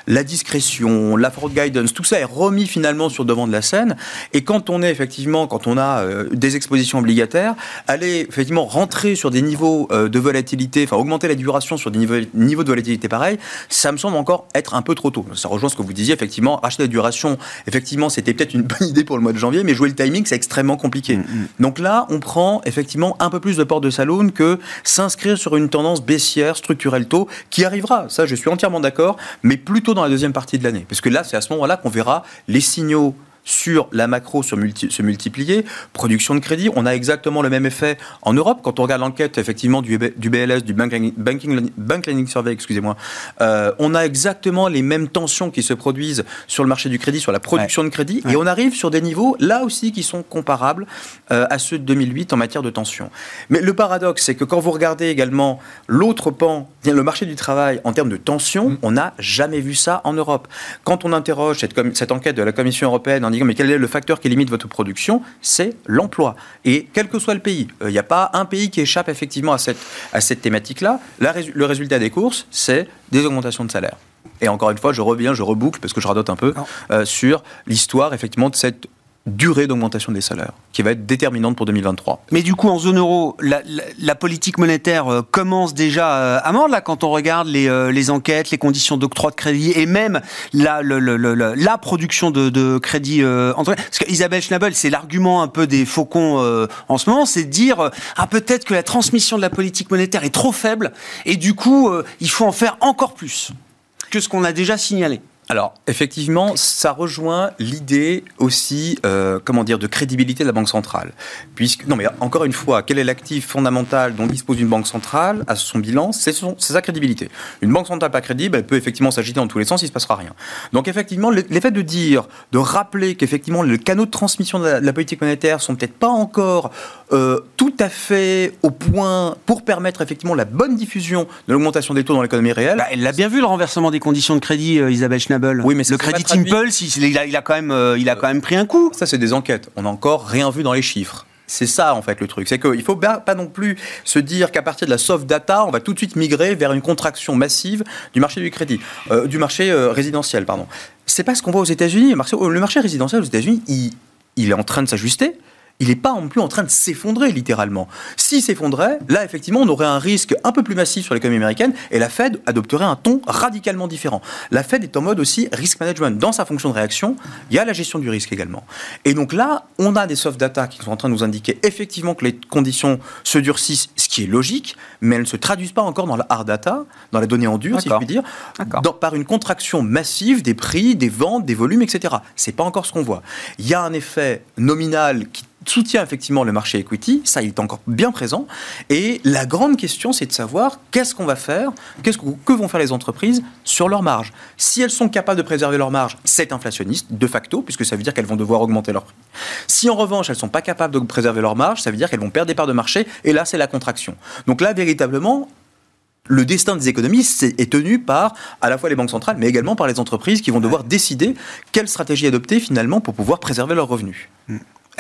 Speaker 5: La discrétion, la fraud guidance, tout ça est remis finalement sur le devant de la scène. Et quand on est effectivement, quand on a euh, des expositions obligataires, aller effectivement rentrer sur des niveaux euh, de volatilité, enfin augmenter la duration sur des niveaux, niveaux de volatilité pareils, ça me semble encore être un peu trop tôt. Ça rejoint ce que vous disiez, effectivement, racheter la duration, effectivement, c'était peut-être une bonne idée pour le mois de janvier, mais jouer le timing, c'est extrêmement compliqué. Donc là, on prend effectivement un peu plus de porte de saloon que s'inscrire sur une tendance baissière structurelle tôt qui arrivera. Ça, je suis entièrement d'accord, mais plutôt dans la deuxième partie de l'année. Parce que là, c'est à ce moment-là qu'on verra les signaux sur la macro se, multi- se multiplier, production de crédit, on a exactement le même effet en Europe. Quand on regarde l'enquête effectivement du, BLS, du Banking, Banking, Bank Lending Survey, excusez-moi, euh, on a exactement les mêmes tensions qui se produisent sur le marché du crédit, sur la production de crédit, et on arrive sur des niveaux là aussi qui sont comparables euh, à ceux de 2008 en matière de tension. Mais le paradoxe, c'est que quand vous regardez également l'autre pan, le marché du travail en termes de tension, on n'a jamais vu ça en Europe. Quand on interroge cette enquête de la Commission européenne en mais quel est le facteur qui limite votre production, c'est l'emploi. Et quel que soit le pays, euh, il n'y a pas un pays qui échappe effectivement à cette, à cette thématique-là. La le résultat des courses, c'est des augmentations de salaire. Et encore une fois, je reviens, je reboucle parce que je radote un peu euh, sur l'histoire effectivement de cette durée d'augmentation des salaires qui va être déterminante pour 2023.
Speaker 1: Mais du coup, en zone euro, la, politique monétaire euh, commence déjà euh, à mordre, là, quand on regarde les, euh, les enquêtes, les conditions d'octroi de crédit et même la, production de, de crédit qu'Isabelle Schnabel, c'est l'argument un peu des faucons en ce moment, c'est de dire, ah, peut-être que la transmission de la politique monétaire est trop faible et du coup, il faut en faire encore plus que ce qu'on a déjà signalé.
Speaker 5: Alors, effectivement, ça rejoint l'idée aussi, euh, comment dire, de crédibilité de la Banque centrale. Puisque, non, mais encore une fois, quel est l'actif fondamental dont dispose une banque centrale à son bilan? C'est son- c'est sa crédibilité. Une banque centrale pas crédible, elle peut effectivement s'agiter dans tous les sens, il ne se passera rien. Donc, effectivement, le- l'effet de dire, de rappeler qu'effectivement, les canaux de transmission de la, de la politique monétaire sont peut-être pas encore euh, tout à fait au point pour permettre effectivement la bonne diffusion de l'augmentation des taux dans l'économie réelle.
Speaker 1: Bah, elle l'a bien vu le renversement des conditions de crédit, euh, Isabelle
Speaker 5: Oui, mais
Speaker 1: le crédit. Impulse, il, a, il a quand même, euh, il a quand même pris un coup.
Speaker 5: Ça, c'est des enquêtes. On n'a encore rien vu dans les chiffres. C'est ça, en fait, le truc. C'est qu'il ne faut pas non plus se dire qu'à partir de la soft data, on va tout de suite migrer vers une contraction massive du marché du crédit, euh, du marché euh, résidentiel, pardon. C'est pas ce qu'on voit aux États-Unis. Le marché, le marché résidentiel aux États-Unis, il, il est en train de s'ajuster. Il n'est pas non plus en train de s'effondrer, littéralement. S'il s'effondrait, là, effectivement, on aurait un risque un peu plus massif sur l'économie américaine et la Fed adopterait un ton radicalement différent. La Fed est en mode aussi risk management. Dans sa fonction de réaction, il y a la gestion du risque également. Et donc là, on a des soft data qui sont en train de nous indiquer effectivement que les conditions se durcissent, ce qui est logique, mais elles ne se traduisent pas encore dans la hard data, dans la donnée en dur, si je puis dire, dans- par une contraction massive des prix, des ventes, des volumes, etc. C'est pas encore ce qu'on voit. Il y a un effet nominal qui soutient effectivement le marché equity, ça il est encore bien présent. Et la grande question, c'est de savoir qu'est-ce qu'on va faire, qu'est-ce que, que vont faire les entreprises sur leur marge. Si elles sont capables de préserver leur marge, c'est inflationniste de facto, puisque ça veut dire qu'elles vont devoir augmenter leur prix. Si en revanche elles ne sont pas capables de préserver leur marge, ça veut dire qu'elles vont perdre des parts de marché, et là c'est la contraction. Donc là, véritablement, le destin des économies est tenu par à la fois les banques centrales, mais également par les entreprises qui vont devoir décider quelle stratégie adopter finalement pour pouvoir préserver leurs revenus.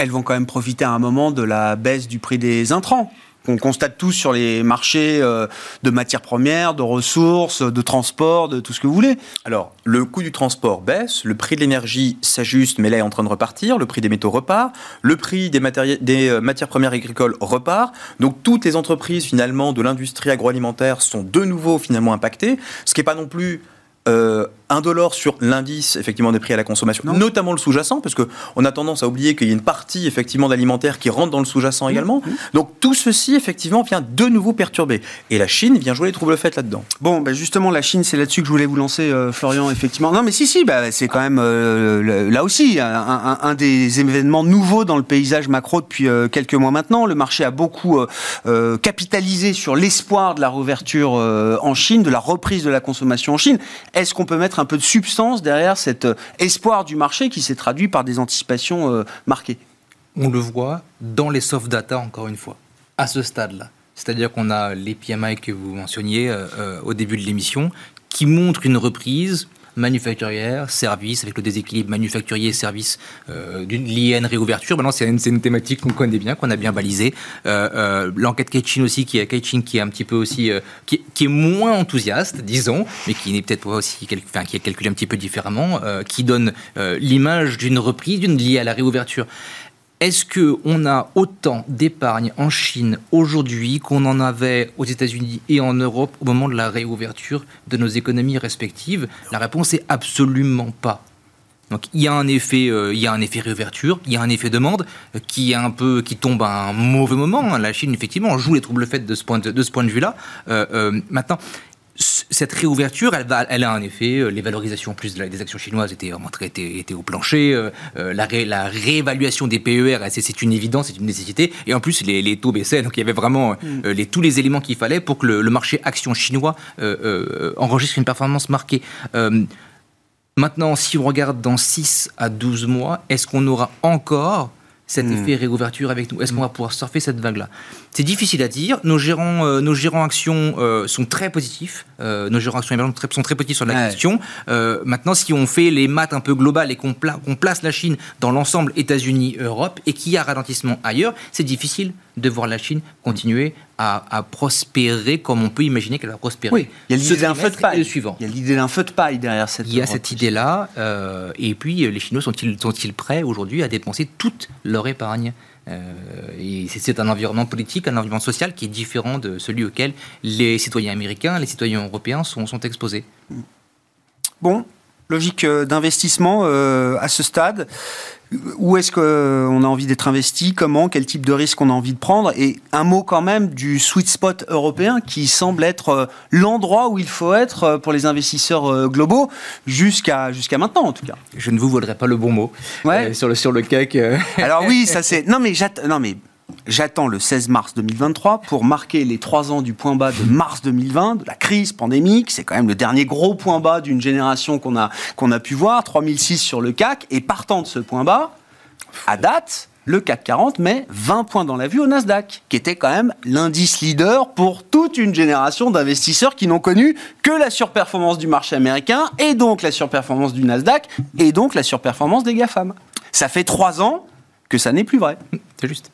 Speaker 1: Elles vont quand même profiter à un moment de la baisse du prix des intrants qu'on constate tous sur les marchés euh, de matières premières, de ressources, de transport, de tout ce que vous voulez.
Speaker 5: Alors, le coût du transport baisse, le prix de l'énergie s'ajuste, mais là est en train de repartir, le prix des métaux repart, le prix des, euh, matières premières agricoles repart. Donc, toutes les entreprises finalement de l'industrie agroalimentaire sont de nouveau finalement impactées, ce qui n'est pas non plus euh, indolore sur l'indice effectivement des prix à la consommation, notamment le sous-jacent, parce qu'on a tendance à oublier qu'il y a une partie effectivement d'alimentaire qui rentre dans le sous-jacent mmh, également. Mmh. Donc tout ceci effectivement vient de nouveau perturber. Et la Chine vient jouer les troubles faits là-dedans.
Speaker 1: Bon, bah justement la Chine, c'est là-dessus que je voulais vous lancer, euh, Florian, effectivement. Non mais si, si, bah, c'est quand même euh, là aussi un, des événements nouveaux dans le paysage macro depuis euh, quelques mois maintenant. Le marché a beaucoup capitalisé sur l'espoir de la réouverture en Chine, de la reprise de la consommation en Chine. Est-ce qu'on peut mettre un peu de substance derrière cet euh, espoir du marché qui s'est traduit par des anticipations euh, marquées
Speaker 4: On le voit dans les soft data, encore une fois, à ce stade-là. C'est-à-dire qu'on a les PMI que vous mentionniez euh, au début de l'émission, qui montrent une reprise manufacturière, service, avec le déséquilibre manufacturier-service euh, d'une liée une réouverture. Maintenant, c'est une, thématique qu'on connaît bien, qu'on a bien balisée. Euh, euh, L'enquête Kaichin aussi, qui est, qui est un petit peu aussi, euh, qui, est moins enthousiaste, disons, mais qui n'est peut-être pas aussi, qui est calculé un petit peu différemment, qui donne l'image d'une reprise, d'une liée à la réouverture. Est-ce qu'on a autant d'épargne en Chine aujourd'hui qu'on en avait aux États-Unis et en Europe au moment de la réouverture de nos économies respectives? La réponse est absolument pas. Donc il y a un effet, euh, il y a un effet réouverture, il y a un effet demande euh, qui est un peu, qui tombe à un mauvais moment. La Chine effectivement joue les troubles faits de ce point de, de vue-là. Euh, maintenant, cette réouverture, elle, va, elle a un effet. Euh, les valorisations plus des actions chinoises étaient étaient, au plancher. Euh, euh, la, la, réévaluation des PER, c'est une évidence, c'est une nécessité. Et en plus, les, taux baissaient. Donc il y avait vraiment mm. les, tous les éléments qu'il fallait pour que le, marché action chinois enregistre une performance marquée. maintenant, si on regarde dans 6 à 12 mois, est-ce qu'on aura encore cet hmm. effet réouverture avec nous Est-ce qu'on va pouvoir surfer cette vague-là? C'est difficile à dire. Nos gérants, euh, nos gérants actions euh, sont très positifs. Euh, nos gérants actions sont très positifs sur la question. maintenant, si on fait les maths un peu globales et qu'on place la Chine dans l'ensemble États-Unis, Europe, et qu'il y a ralentissement ailleurs, c'est difficile de voir la Chine continuer à, prospérer comme on peut imaginer qu'elle va prospérer.
Speaker 1: Oui, il y a l'idée d'un feu de paille. Suivant. Il y a l'idée d'un feu de paille derrière cette.
Speaker 4: Il y a cette idée-là. Euh, et puis, les Chinois sont-ils sont prêts aujourd'hui à dépenser toute leur épargne euh, et c'est un environnement politique, un environnement social qui est différent de celui auquel les citoyens américains, les citoyens européens sont, sont exposés.
Speaker 1: Bon, logique euh, d'investissement à ce stade. Où est-ce qu'on a envie d'être investi? Comment? Quel type de risque on a envie de prendre? Et un mot quand même du sweet spot européen qui semble être euh, l'endroit où il faut être euh, pour les investisseurs euh, globaux jusqu'à jusqu'à maintenant en tout cas.
Speaker 4: Je ne vous voudrais pas le bon mot ouais. sur le sur le CAC.
Speaker 1: Alors oui, ça <laughs> c'est non mais non mais J'attends le 16 mars 2023 pour marquer les trois ans du point bas de mars 2020, de la crise pandémique. C'est quand même le dernier gros point bas d'une génération qu'on a, a pu voir, 3006 sur le CAC. Et partant de ce point bas, à date, le CAC 40 met 20 points dans la vue au Nasdaq, qui était quand même l'indice leader pour toute une génération d'investisseurs qui n'ont connu que la surperformance du marché américain, et donc la surperformance du Nasdaq, et donc la surperformance des GAFAM. Ça fait trois ans que ça n'est plus vrai.
Speaker 4: C'est juste.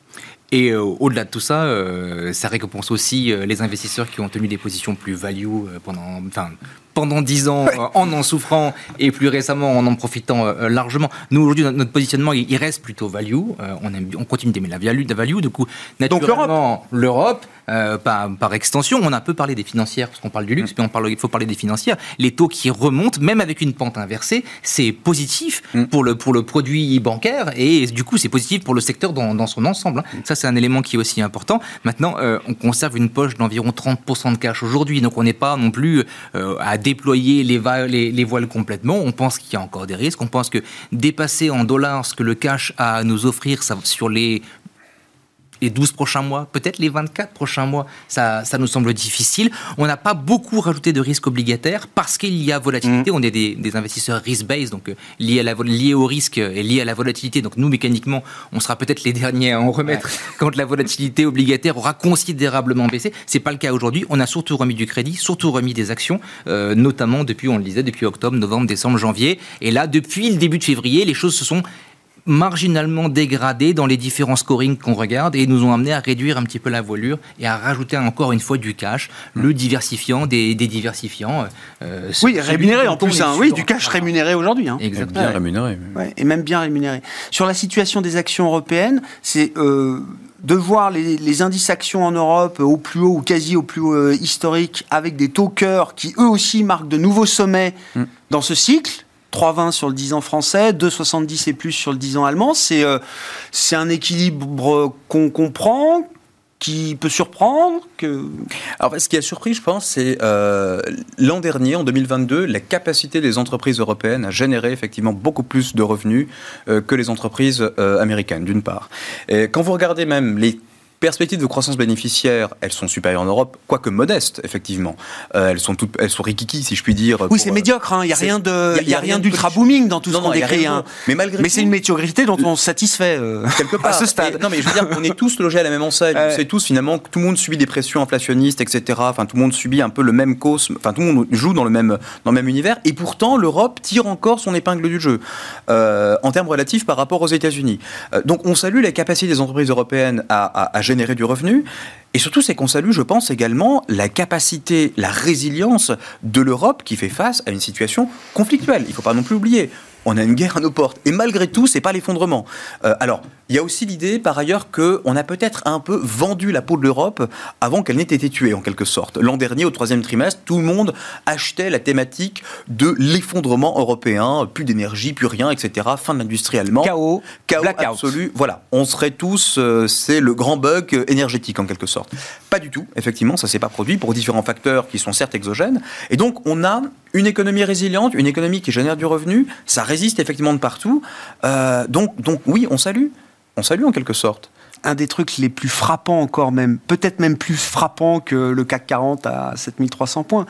Speaker 4: Et euh, au-delà de tout ça, euh, ça récompense aussi euh, les investisseurs qui ont tenu des positions plus value pendant, enfin, pendant 10 ans en en souffrant et plus récemment en en profitant largement. Nous, aujourd'hui, notre, positionnement, il, reste plutôt value. on, aime, on continue d'aimer la value, la value. Du coup, naturellement, l'Europe, par, par, extension, on a un peu parlé des financières, parce qu'on parle du luxe, mais on parle, il faut parler des financières. Les taux qui remontent, même avec une pente inversée, c'est positif mm. pour, le, pour le produit bancaire et du coup, c'est positif pour le secteur dans, dans son ensemble. Hein. Ça, c'est un élément qui est aussi important. Maintenant, euh, on conserve une poche d'environ 30% de cash aujourd'hui, donc on n'est pas non plus euh, à déployer les, les, voiles complètement. On pense qu'il y a encore des risques. On pense que dépasser en dollars ce que le cash a à nous offrir ça, sur les les 12 prochains mois, peut-être les 24 prochains mois, ça, ça nous semble difficile. On n'a pas beaucoup rajouté de risques obligataires parce qu'il y a volatilité. Mmh. On est des, des investisseurs risk-based, donc euh, liés, à la, liés au risque et liés à la volatilité. Donc nous, mécaniquement, on sera peut-être les derniers à en remettre <laughs> quand la volatilité obligataire aura considérablement baissé. C'est pas le cas aujourd'hui. On a surtout remis du crédit, surtout remis des actions, euh, notamment depuis, on le disait, depuis octobre, novembre, décembre, janvier. Et là, depuis le début de février, les choses se sont marginalement dégradés dans les différents scorings qu'on regarde et nous ont amené à réduire un petit peu la voilure et à rajouter encore une fois du cash, le diversifiant des, diversifiants.
Speaker 1: Euh, oui, rémunéré en plus, hein, oui, du cash rémunéré aujourd'hui. Hein.
Speaker 5: Exactement. Bien rémunéré.
Speaker 1: et même bien rémunéré. Sur la situation des actions européennes, c'est euh, de voir les, indices actions en Europe au plus haut ou quasi au plus haut euh, historique avec des taux cœurs qui eux aussi marquent de nouveaux sommets mm. dans ce cycle 3,20 sur le 10 ans français, 2,70 et plus sur le 10 ans allemand. C'est euh, c'est un équilibre qu'on comprend, qui peut surprendre que...
Speaker 5: Alors, ce qui a surpris, je pense, c'est euh, l'an dernier, en 2022, la capacité des entreprises européennes à générer effectivement beaucoup plus de revenus euh, que les entreprises américaines, d'une part. Quand vous regardez même les perspectives de croissance bénéficiaire, elles sont supérieures en Europe, quoique modestes, effectivement. Euh, elles sont toutes, elles sont rikiki, si je puis dire.
Speaker 1: Oui, c'est euh, médiocre. Il hein. n'y a rien de, il y a, rien d'ultra booming dans tout ce qu'on décrit. Hein.
Speaker 5: Mais malgré
Speaker 1: mais c'est une médiocrité dont on se <laughs> satisfait euh, quelque part à ce stade.
Speaker 5: non, mais je veux dire, on est tous logés à la même enseigne. On sait tous finalement que tout le monde subit des pressions inflationnistes, etc. Enfin, tout le monde subit un peu le même cosme. Enfin, tout le monde joue dans le même dans le même univers. Et pourtant, l'Europe tire encore son épingle du jeu en termes relatifs par rapport aux États-Unis. donc, on salue la capacité des entreprises européennes à, à générer du revenu. Et surtout, c'est qu'on salue, je pense, également la capacité, la résilience de l'Europe qui fait face à une situation conflictuelle. Il ne faut pas non plus oublier on a une guerre à nos portes. Et malgré tout, c'est pas l'effondrement. Euh, alors, il y a aussi l'idée, par ailleurs, qu'on a peut-être un peu vendu la peau de l'Europe avant qu'elle n'ait été tuée, en quelque sorte. L'an dernier, au troisième trimestre, tout le monde achetait la thématique de l'effondrement européen, plus d'énergie, plus rien, etc. Fin de l'industrie allemande.
Speaker 1: Chaos,
Speaker 5: chaos absolu. Voilà, on serait tous, euh, c'est le grand bug énergétique, en quelque sorte. Pas du tout, effectivement, ça s'est pas produit pour différents facteurs qui sont certes exogènes. Et donc, on a une économie résiliente, une économie qui génère du revenu, ça résiste effectivement de partout. Euh, donc, donc oui, on salue. On salue en quelque sorte
Speaker 1: un des trucs les plus frappants encore même, peut-être même plus frappant que le CAC 40 à 7300 points,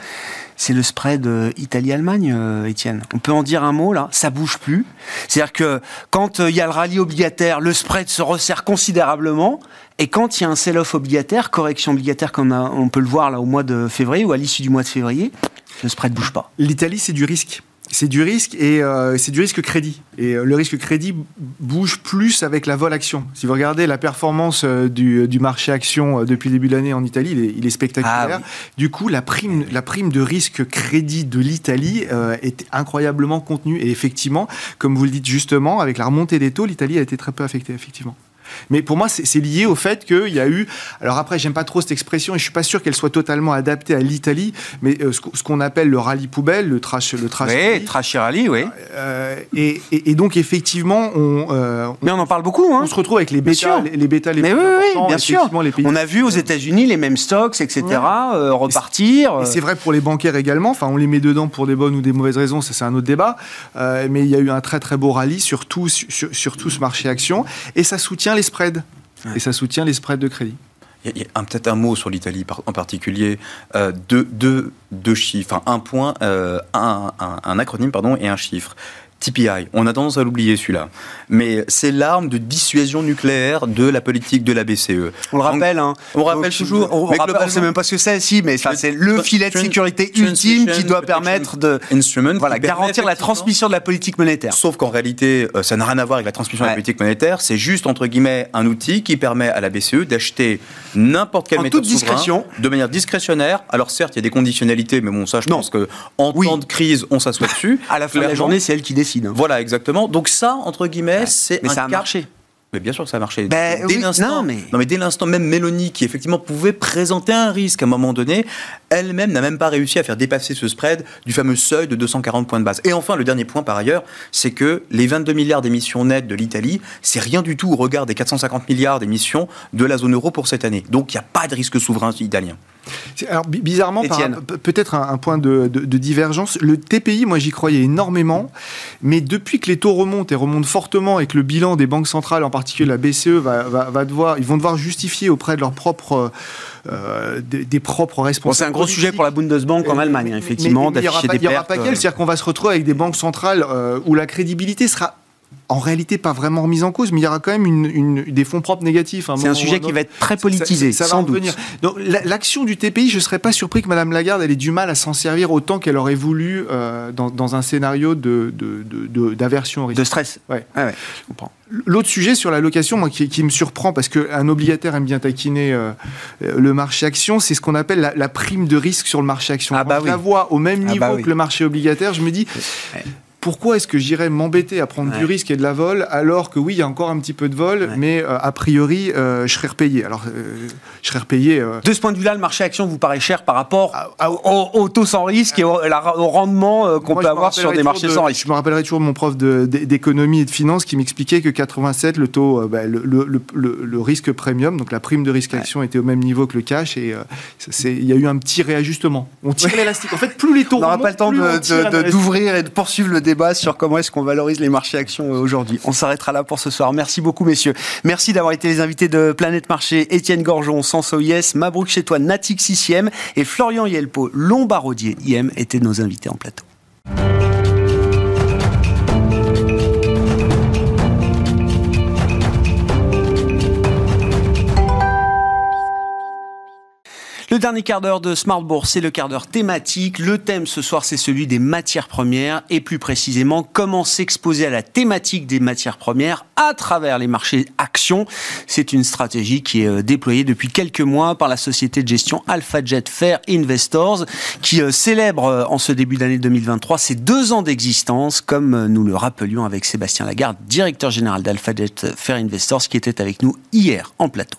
Speaker 1: c'est le spread euh, Italie-Allemagne, euh, Étienne. On peut en dire un mot là, ça bouge plus. C'est-à-dire que quand il y a le rallye obligataire, le spread se resserre considérablement, et quand il y a un sell-off obligataire, correction obligataire comme on peut le voir là au mois de février ou à l'issue du mois de février, le spread bouge pas.
Speaker 3: L'Italie, c'est du risque? C'est du risque et euh, c'est du risque crédit. Et euh, le risque crédit bouge plus avec la vol action. Si vous regardez la performance euh, du, du, marché action depuis le début de l'année en Italie, il est, il est spectaculaire. Ah du coup, la prime, la prime de risque crédit de l'Italie est incroyablement contenue. Et effectivement, comme vous le dites justement, avec la remontée des taux, l'Italie a été très peu affectée, effectivement. Mais pour moi, c'est lié au fait qu'il y a eu. Alors après, j'aime pas trop cette expression et je suis pas sûr qu'elle soit totalement adaptée à l'Italie, mais euh, ce qu'on appelle le rallye poubelle, le trash, le
Speaker 1: trash. Oui, trash rallye, oui.
Speaker 3: Euh, et, et, donc effectivement, on,
Speaker 1: euh, Mais on en parle beaucoup. Hein.
Speaker 3: On se retrouve avec les bêta, les, les bêta, les
Speaker 1: mais oui, oui, bien sûr. On a vu aux États-Unis les mêmes stocks, etc. repartir.
Speaker 3: Et c'est vrai pour les bancaires également. Enfin, on les met dedans pour des bonnes ou des mauvaises raisons, ça c'est un autre débat. mais il y a eu un très très beau rallye sur tout, sur, sur tout ce marché action et ça soutient les spreads. Et ça soutient les spreads de crédit.
Speaker 5: Il y a, peut-être un mot sur l'Italie en particulier, euh, deux, chiffres, un point, euh, un, un, acronyme pardon, et un chiffre. TPI. On a tendance à l'oublier celui-là. Mais c'est l'arme de dissuasion nucléaire de la politique de la BCE.
Speaker 1: On le rappelle, hein.
Speaker 5: On rappelle toujours.
Speaker 1: On, ne sait même pas ce que c'est, si, mais c'est le filet de sécurité ultime qui doit permettre de voilà, garantir la transmission de la politique monétaire.
Speaker 5: Sauf qu'en réalité, euh, ça n'a rien à voir avec la transmission de la politique monétaire. C'est juste, entre guillemets, un outil qui permet à la BCE d'acheter n'importe quelle méthode
Speaker 1: discrétion.
Speaker 5: de manière discrétionnaire. Alors certes, il y a des conditionnalités, mais bon, ça, je pense qu'en temps de crise, on s'assoit dessus.
Speaker 1: à la fin de la journée, c'est elle qui décide. Hein.
Speaker 5: Voilà, exactement. Donc ça, entre guillemets, c'est
Speaker 1: un ça a marché.
Speaker 5: Mais bien sûr que ça a marché.
Speaker 1: Ben dès l'instant,
Speaker 5: mais... Non, mais dès l'instant même Mélanie, qui effectivement pouvait présenter un risque à un moment donné, elle-même n'a même pas réussi à faire dépasser ce spread du fameux seuil de 240 points de base. Et enfin, le dernier point par ailleurs, c'est que les 22 milliards d'émissions nettes de l'Italie, c'est rien du tout au regard des 450 milliards d'émissions de la zone euro pour cette année. Donc il n'y a pas de risque souverain italien.
Speaker 3: Alors bizarrement, peut-être un, point de, divergence. Le TPI, moi j'y croyais énormément, mais depuis que les taux remontent et remontent fortement et que le bilan des banques centrales, en particulier la BCE, va, devoir, ils vont devoir justifier auprès de leurs propres euh, des, propres responsables.
Speaker 1: c'est un gros sujet pour la Bundesbank en Allemagne, hein, effectivement,
Speaker 3: d'afficher des pertes. Il n'y aura pas qu'elle, euh. c'est-à-dire qu'on va se retrouver avec des banques centrales euh, où la crédibilité sera en réalité pas vraiment remise en cause, mais il y aura quand même une, des fonds propres négatifs.
Speaker 1: C'est un sujet qui va être très politisé, ça, sans doute.
Speaker 3: Donc l'action du TPI, je ne serais pas surpris que Mme Lagarde ait du mal à s'en servir autant qu'elle aurait voulu euh, dans, un scénario d'aversion de,
Speaker 1: de, de, stress.
Speaker 3: Ouais. Ah ouais, je comprends. L'autre sujet sur la location, moi, qui, me surprend, parce qu'un obligataire aime bien taquiner euh, le marché action, c'est ce qu'on appelle la, prime de risque sur le marché action.
Speaker 1: Ah bah
Speaker 3: je la vois au même
Speaker 1: ah bah
Speaker 3: niveau que le marché obligataire, je me dis, pourquoi est-ce que j'irais m'embêter à prendre du risque et de la vol alors que oui, il y a encore un petit peu de vol, mais euh, a priori, euh, je serais repayé. Alors, euh, je serais repayé.
Speaker 1: De ce point de vue-là, le marché action vous paraît cher par rapport ah, au, taux sans risque et au, rendement qu'on peut avoir sur des marchés sans risque.
Speaker 3: Je me rappellerai toujours de mon prof d'économie et de finance qui m'expliquait que 87, le taux, bah, le, risque premium, donc la prime de risque action, était au même niveau que le cash et il y a eu un petit réajustement. On tire l'élastique. En fait, plus les taux.
Speaker 1: On n'aura pas le temps d'ouvrir et de poursuivre le débat sur comment est-ce qu'on valorise les marchés actions aujourd'hui. On s'arrêtera là pour ce soir. Merci beaucoup, messieurs. Merci d'avoir été les invités de Planète Marché. Étienne Gorgeon, Sanso IS, Mabrouk chez toi, Natix et Florian Yelpo, Lombardier IM étaient nos invités en plateau. Le dernier quart d'heure de Smart Bourse, c'est le quart d'heure thématique. Le thème ce soir, c'est celui des matières premières et plus précisément comment s'exposer à la thématique des matières premières à travers les marchés actions. C'est une stratégie qui est euh, déployée depuis quelques mois par la société de gestion AlphaJet Fair Investors qui euh, célèbre euh, en ce début d'année 2023 ses deux ans d'existence, comme nous le rappelions avec Sébastien Lagarde, directeur général d'AlphaJet Fair Investors, qui était avec nous hier en plateau.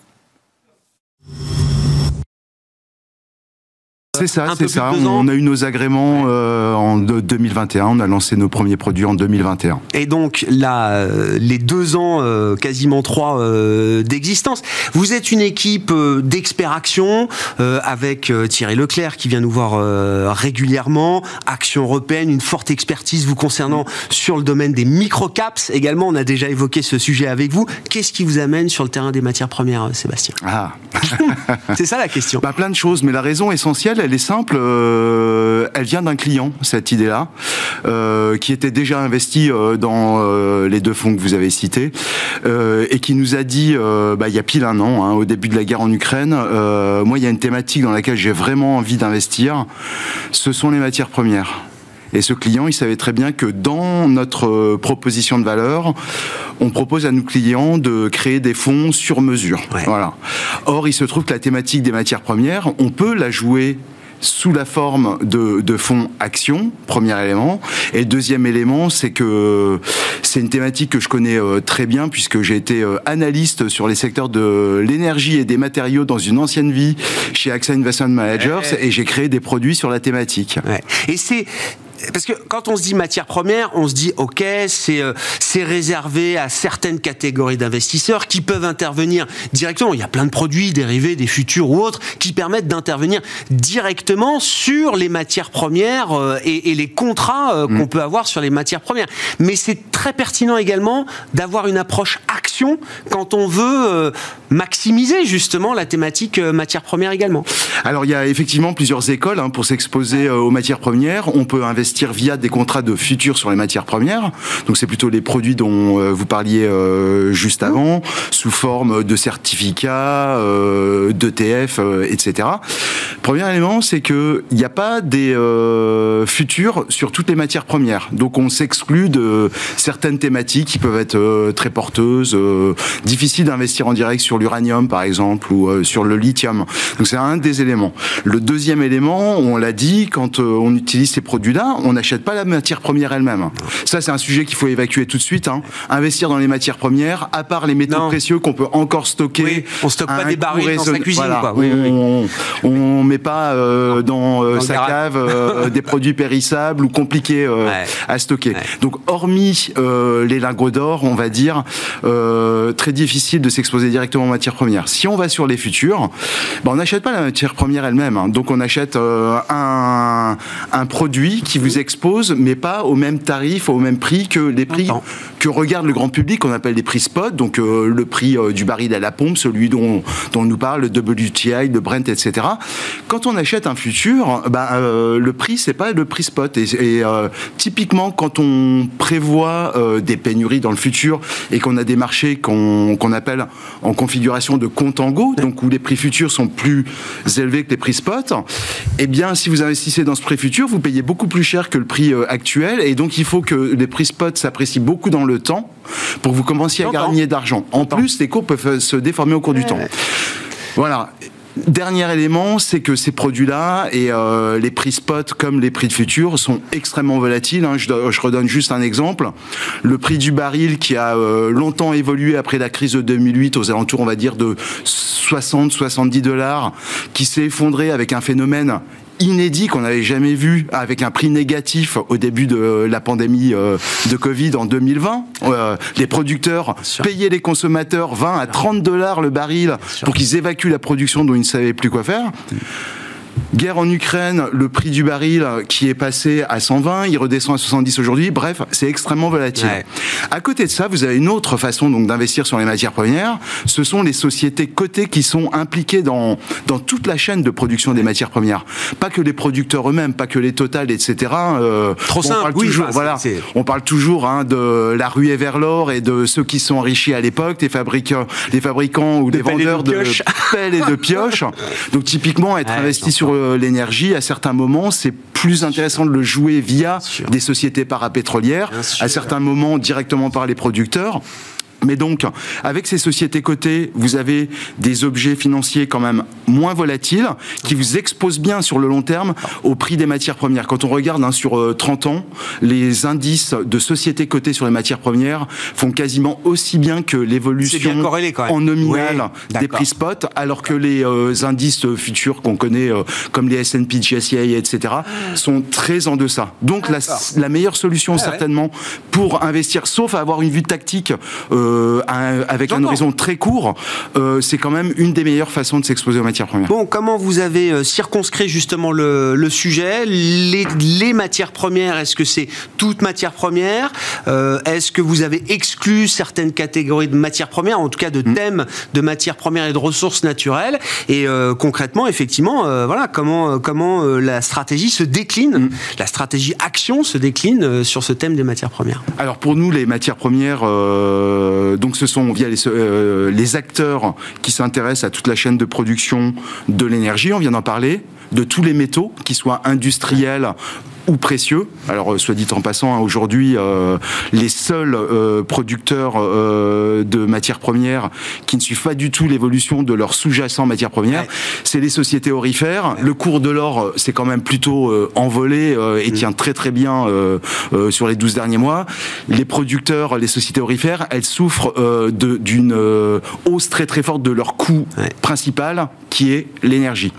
Speaker 6: C'est ça, c'est ça. On a eu nos agréments euh, en 2021. On a lancé nos premiers produits en 2021.
Speaker 1: Et donc là, euh, les deux ans, euh, quasiment trois d'existence. Vous êtes une équipe d'experts actions avec Thierry Leclerc qui vient nous voir régulièrement. Action européenne, une forte expertise vous concernant sur le domaine des microcaps. Également, on a déjà évoqué ce sujet avec vous. Qu'est-ce qui vous amène sur le terrain des matières premières, Sébastien?
Speaker 6: Ah, <laughs>
Speaker 1: c'est ça la question.
Speaker 6: Bah, plein de choses, mais la raison essentielle, elle est simple. Euh, elle vient d'un client, cette idée-là, euh, qui était déjà investi euh, dans les deux fonds que vous avez cités et qui nous a dit, bah, il y a pile un an, hein, au début de la guerre en Ukraine, moi, il y a une thématique dans laquelle j'ai vraiment envie d'investir. Ce sont les matières premières. Et ce client, il savait très bien que dans notre proposition de valeur, on propose à nos clients de créer des fonds sur mesure. Voilà. Or, il se trouve que la thématique des matières premières, on peut la jouer sous la forme de, de fonds actions, premier élément. Et le deuxième élément, c'est que c'est une thématique que je connais euh, très bien puisque j'ai été euh, analyste sur les secteurs de l'énergie et des matériaux dans une ancienne vie chez AXA Investment Managers et j'ai créé des produits sur la thématique.
Speaker 1: Et c'est parce que quand on se dit matière première, on se dit ok, c'est euh, c'est réservé à certaines catégories d'investisseurs qui peuvent intervenir directement. Il y a plein de produits dérivés, des futurs ou autres, qui permettent d'intervenir directement sur les matières premières euh, et, et, les contrats euh, qu'on mm. peut avoir sur les matières premières. Mais c'est très pertinent également d'avoir une approche action quand on veut maximiser justement la thématique matière première également.
Speaker 6: Alors il y a effectivement plusieurs écoles hein, pour s'exposer aux matières premières. On peut investir via des contrats de futur sur les matières premières. Donc c'est plutôt les produits dont euh, vous parliez euh, juste avant, sous forme de certificats, euh, d'ETF, etc. Premier élément, c'est que il n'y a pas des futurs sur toutes les matières premières. Donc on s'exclut de certaines thématiques qui peuvent être très porteuses, difficiles d'investir en direct sur l'uranium par exemple ou sur le lithium. Donc c'est un des éléments. Le deuxième élément, on l'a dit, quand on utilise ces produits-là, on n'achète pas la matière première elle-même. Ça, c'est un sujet qu'il faut évacuer tout de suite. Hein. Investir dans les matières premières, à part les métaux précieux qu'on peut encore stocker. Oui,
Speaker 1: on stocke pas des barils dans sa cuisine.
Speaker 6: on, ne met pas euh, dans, euh, sa cave euh, des produits périssables ou compliqués à stocker. Donc, hormis les lingots d'or, on va dire, très difficile de s'exposer directement aux matières premières. Si on va sur les futurs, ben, on n'achète pas la matière première elle-même. hein. Donc on achète un, un produit qui vous expose, mais pas au même tarif, au même prix que les prix que regarde le grand public, qu'on appelle les prix spot, donc euh, le prix euh, du baril à la pompe, celui dont, dont on nous parle, le WTI, le Brent, etc. Quand on achète un futur, ben, euh, le prix, c'est pas le prix spot. Et, et, typiquement, quand on prévoit des pénuries dans le futur et qu'on a des marchés qu'on qu'on appelle en configuration de compte en go, donc où les prix futurs sont plus élevés que les prix spot, eh bien, si vous investissez dans ce prix futur, vous payez beaucoup plus cher que le prix euh, actuel. Et donc, il faut que les prix spot s'apprécient beaucoup dans le temps pour que vous commenciez à gagner d'argent. En plus, les cours peuvent euh, se déformer au cours du temps. Voilà. Dernier élément, c'est que ces produits-là et euh, les prix spot comme les prix de futur sont extrêmement volatiles. hein. Je, do- je redonne juste un exemple. Le prix du baril qui a euh, longtemps évolué après la crise de 2008 aux alentours, on va dire, de 60-70 dollars, qui s'est effondré avec un phénomène inédit qu'on n'avait jamais vu avec un prix négatif au début de la pandémie euh, de Covid en 2020. Euh, les producteurs payaient les consommateurs 20 à 30 dollars le baril pour qu'ils évacuent la production dont ils ne savaient plus quoi faire. Guerre en Ukraine, le prix du baril qui est passé à 120, il redescend à 70 aujourd'hui. Bref, c'est extrêmement volatile.
Speaker 1: Ouais.
Speaker 6: À côté de ça, vous avez une autre façon donc d'investir sur les matières premières. Ce sont les sociétés cotées qui sont impliquées dans dans toute la chaîne de production des matières premières. Pas que les producteurs eux-mêmes, pas que les Total, etc. Euh,
Speaker 1: Trop
Speaker 6: on
Speaker 1: simple,
Speaker 6: parle
Speaker 1: oui,
Speaker 6: toujours, voilà, on parle toujours hein, de la ruée vers l'or et de ceux qui sont enrichis à l'époque, des fabricants, les fabricants ou
Speaker 1: de
Speaker 6: vendeurs de pelles et de pioches. <laughs> Donc typiquement, être
Speaker 1: Ouais,
Speaker 6: investi
Speaker 1: j'entends.
Speaker 6: Sur euh, l'énergie, à certains moments, c'est plus intéressant de le jouer via des sociétés parapétrolières, à certains moments directement par les producteurs. Mais donc, avec ces sociétés cotées, vous avez des objets financiers quand même moins volatiles, qui vous exposent bien sur le long terme au prix des matières premières. Quand on regarde hein, sur euh, 30 ans, les indices de sociétés cotées sur les matières premières font quasiment aussi bien que l'évolution en nominal des prix spot, alors que les euh, indices euh, futurs qu'on connaît, euh, comme les S&P, GSCI, etc., sont très en deçà. Donc la, la meilleure solution certainement pour investir, sauf à avoir une vue tactique euh, un- avec un horizon très court, euh, c'est quand même une des meilleures façons de s'exposer aux matières premières.
Speaker 1: Bon, comment vous avez euh, circonscrit justement le, le sujet? Les, les matières premières, est-ce que c'est toute matière première? Euh, Est-ce que vous avez exclu certaines catégories de matières premières, en tout cas de
Speaker 6: Mm.
Speaker 1: thèmes de matières premières et de ressources naturelles? Et euh, concrètement, effectivement, euh, voilà comment, euh, comment euh, la stratégie se décline,
Speaker 6: Mm.
Speaker 1: la stratégie action se décline euh, sur ce thème des matières premières.
Speaker 6: Alors pour nous, les matières premières, euh, donc ce sont via les, euh, les acteurs qui s'intéressent à toute la chaîne de production de l'énergie, on vient d'en parler, de tous les métaux, qu'ils soient industriels ou précieux. Alors, euh, soit dit en passant, hein, aujourd'hui, euh, les seuls euh, producteurs euh, de matières premières qui ne suivent pas du tout l'évolution de leurs sous-jacents matières premières,
Speaker 1: Ouais.
Speaker 6: c'est les sociétés orifères. Le cours de l'or, euh, c'est quand même plutôt euh, envolé euh, et tient très très bien euh, euh, sur les 12 derniers mois. Les producteurs, les sociétés orifères, elles souffrent euh, d'une euh, hausse très très forte de leur coût
Speaker 1: Ouais.
Speaker 6: principal, qui est l'énergie.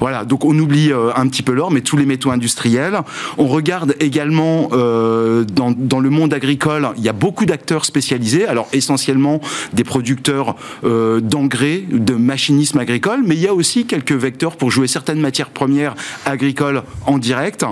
Speaker 6: Voilà, donc on oublie euh, un petit peu l'or, mais tous les métaux industriels. On regarde également euh, dans, dans le monde agricole, il y a beaucoup d'acteurs spécialisés, alors essentiellement des producteurs euh, d'engrais, de machinisme agricole, mais il y a aussi quelques vecteurs pour jouer certaines matières premières agricoles en direct.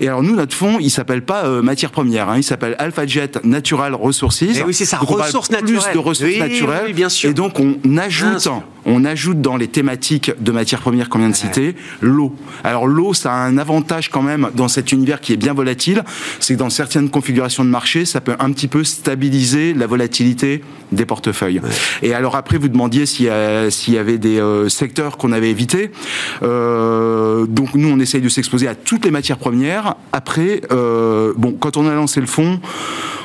Speaker 6: Et alors nous, notre fonds, il s'appelle pas euh, matières premières, hein, il s'appelle AlphaJet Natural Resources.
Speaker 1: Eh oui, c'est ça, ressources
Speaker 6: plus
Speaker 1: naturelles.
Speaker 6: de ressources
Speaker 1: Oui,
Speaker 6: naturelles.
Speaker 1: oui, bien sûr.
Speaker 6: Et donc on ajoute on ajoute dans les thématiques de matières premières qu'on vient de citer l'eau. Alors l'eau, ça a un avantage quand même dans cet univers qui est bien volatile, c'est que dans certaines configurations de marché, ça peut un petit peu stabiliser la volatilité des portefeuilles. Et alors après, vous demandiez s'il y, avait des euh, secteurs qu'on avait évités. Euh, donc nous, on essaye de s'exposer à toutes les matières premières. Après, euh, bon, quand on a lancé le fonds,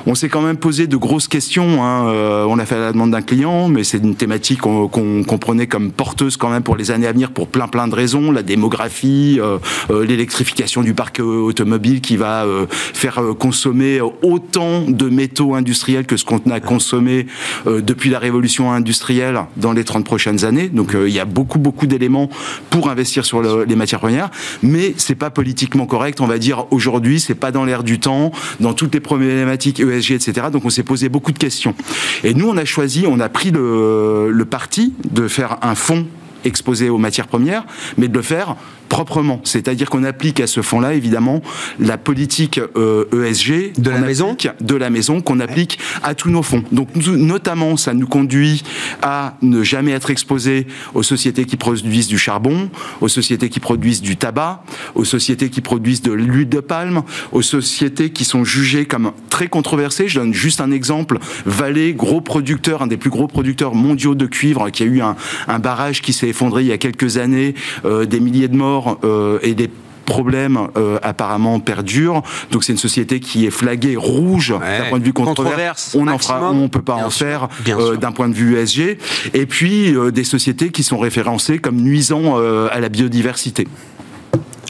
Speaker 6: on s'est quand même posé de grosses questions. hein. Euh, on l'a fait la demande d'un client, mais c'est une thématique qu'on prenait comme porteuse quand même pour les années à venir pour plein plein de raisons. La démographie, euh, euh, l'électrification du parc euh, automobile qui va euh, faire consommer autant de métaux industriels que ce qu'on a consommé depuis la révolution industrielle dans les 30 prochaines années. Donc il y a beaucoup beaucoup d'éléments pour investir sur le- les matières premières, mais c'est pas politiquement correct. On va dire aujourd'hui, c'est pas dans l'air du temps. Dans toutes les problématiques etc. Donc on s'est posé beaucoup de questions. Et nous, on a choisi, on a pris le, le parti de faire un fonds exposé aux matières premières, mais de le faire proprement. C'est-à-dire qu'on applique à ce fonds-là, évidemment, la politique ESG
Speaker 1: euh, e de la maison,
Speaker 6: de la maison qu'on applique à tous nos fonds. Donc, notamment, ça nous conduit à ne jamais être exposé aux sociétés qui produisent du charbon, aux sociétés qui produisent du tabac, aux sociétés qui produisent de l'huile de palme, aux sociétés qui sont jugées comme très controversées. Je donne juste un exemple. Valais, gros producteur, un des plus gros producteurs mondiaux de cuivre, qui a eu un, barrage qui s'est effondré il y a quelques années, euh, des milliers de morts euh, et des problèmes euh, apparemment perdurent. Donc c'est une société qui est flaguée rouge d'un point de vue controverse. On ne peut pas en faire euh, d'un point de vue ESG. Et puis des sociétés qui sont référencées comme nuisant à la biodiversité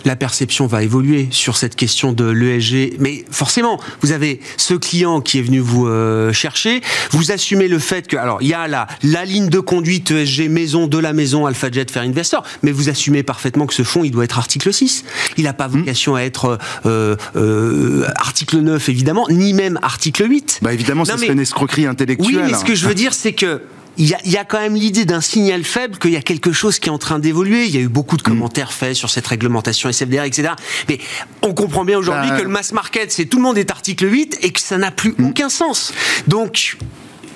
Speaker 1: la perception va évoluer sur cette question de l'ESG. Mais forcément, vous avez ce client qui est venu vous euh, chercher, vous assumez le fait que, alors, il y a la, la ligne de conduite ESG maison de la maison AlphaJet Fair Investor, mais vous assumez parfaitement que ce fonds, il doit être article 6. Il n'a pas mmh. vocation à être euh, euh, article 9, évidemment, ni même article 8.
Speaker 6: Bah évidemment, ça serait une escroquerie intellectuelle.
Speaker 1: Oui, mais ce que je veux dire, c'est que il y, a, quand même l'idée d'un signal faible qu'il y a quelque chose qui est en train d'évoluer. Il y a eu beaucoup de mm. commentaires faits sur cette réglementation SFDR, etc. Mais on comprend bien aujourd'hui bah, que le mass market, c'est tout le monde est article 8 et que ça n'a plus mm. aucun sens. Donc,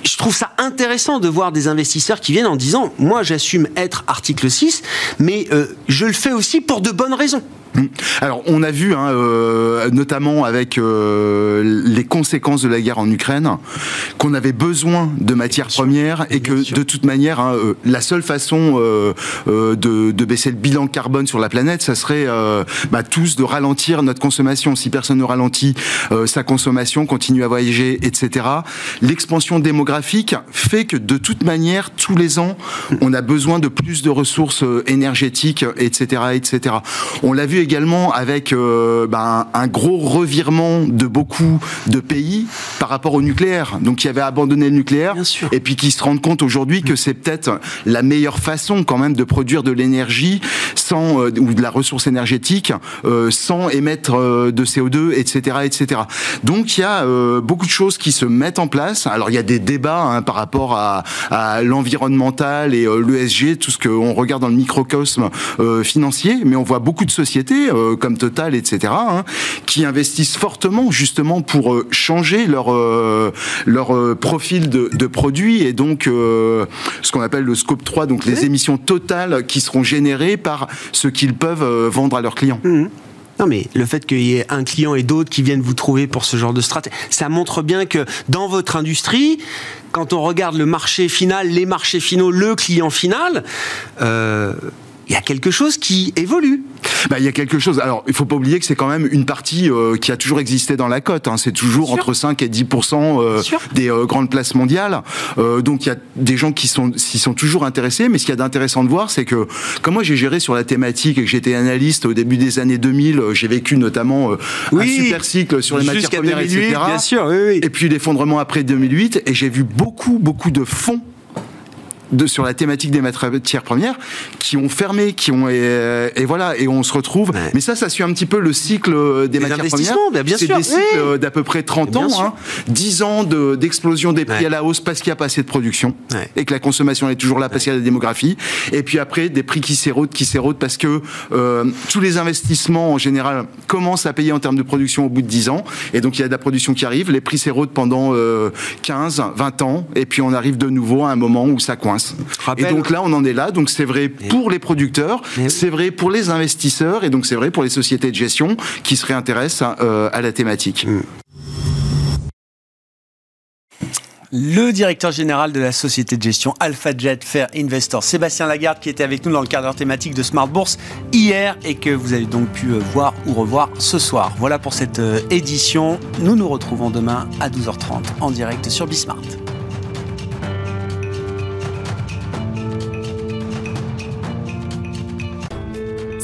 Speaker 1: je trouve ça intéressant de voir des investisseurs qui viennent en disant moi j'assume être article 6 mais euh, je le fais aussi pour de bonnes raisons.
Speaker 6: Alors, on a vu, hein, euh, notamment avec euh, les conséquences de la guerre en Ukraine, qu'on avait besoin de matières premières et que de toute manière, hein, euh, la seule façon de, baisser le bilan carbone sur la planète, ça serait bah, tous de ralentir notre consommation. Si personne ne ralentit sa consommation, continue à voyager, etc. L'expansion démographique fait que de toute manière, tous les ans, on a besoin de plus de ressources énergétiques, etc., etc. On l'a vu également avec euh, ben, un gros revirement de beaucoup de pays par rapport au nucléaire, donc qui avaient abandonné le nucléaire, et puis qui se rendent compte aujourd'hui que c'est peut-être la meilleure façon quand même de produire de l'énergie sans euh, ou de la ressource énergétique euh, sans émettre de CO2, etc., etc. Donc il y a beaucoup de choses qui se mettent en place. Alors il y a des débats hein, par rapport à, à l'environnemental et l'ESG, tout ce qu'on regarde dans le microcosme financier, mais on voit beaucoup de sociétés euh, comme Total, etc., hein, qui investissent fortement justement pour euh, changer leur euh, leur profil de, de, produits et donc ce qu'on appelle le scope 3, donc les émissions totales qui seront générées par ce qu'ils peuvent vendre à leurs clients.
Speaker 1: Mmh. Non, mais le fait qu'il y ait un client et d'autres qui viennent vous trouver pour ce genre de stratégie, ça montre bien que dans votre industrie, quand on regarde le marché final, les marchés finaux, le client final, euh, il y a quelque chose qui évolue.
Speaker 6: Bah, il y a quelque chose. Alors, il faut pas oublier que c'est quand même une partie euh, qui a toujours existé dans la cote. Hein. C'est toujours entre 5 et 10% euh, des euh, grandes places mondiales. donc, il y a des gens qui sont, s'y sont toujours intéressés. Mais ce qu'il y a d'intéressant de voir, c'est que comme moi j'ai géré sur la thématique et que j'étais analyste au début des années 2000, j'ai vécu notamment un super cycle sur les matières premières, 2008, etc.
Speaker 1: Bien sûr, oui,
Speaker 6: oui. Et puis l'effondrement après 2008. Et j'ai vu beaucoup, beaucoup de fonds de, sur la thématique des matières premières qui ont fermé, qui ont et, voilà et on se retrouve. Mais ça, ça suit un petit peu le cycle euh, des, matières premières.
Speaker 1: Bien
Speaker 6: c'est des cycles euh, d'à peu près 30 ans, hein, 10 ans d'explosion des prix à la hausse parce qu'il n'y a pas assez de production et que la consommation est toujours là parce qu'il y a la démographie. Et puis après des prix qui s'érodent, qui s'érodent parce que euh, tous les investissements en général commencent à payer en termes de production au bout de 10 ans. Et donc il y a de la production qui arrive, les prix s'érodent pendant 15, 20 ans. Et puis on arrive de nouveau à un moment où ça coince et donc là, on en est là. Donc c'est vrai pour les producteurs, c'est vrai pour les investisseurs, et donc c'est vrai pour les sociétés de gestion qui se réintéressent euh, à la thématique. Mm.
Speaker 1: le directeur général de la société de gestion AlphaJet Fair Investor, Sébastien Lagarde, qui était avec nous dans le cadre thématique de Smart Bourse hier et que vous avez donc pu euh, voir ou revoir ce soir. Voilà pour cette euh, édition. Nous nous retrouvons demain à 12h30 en direct sur Bismart.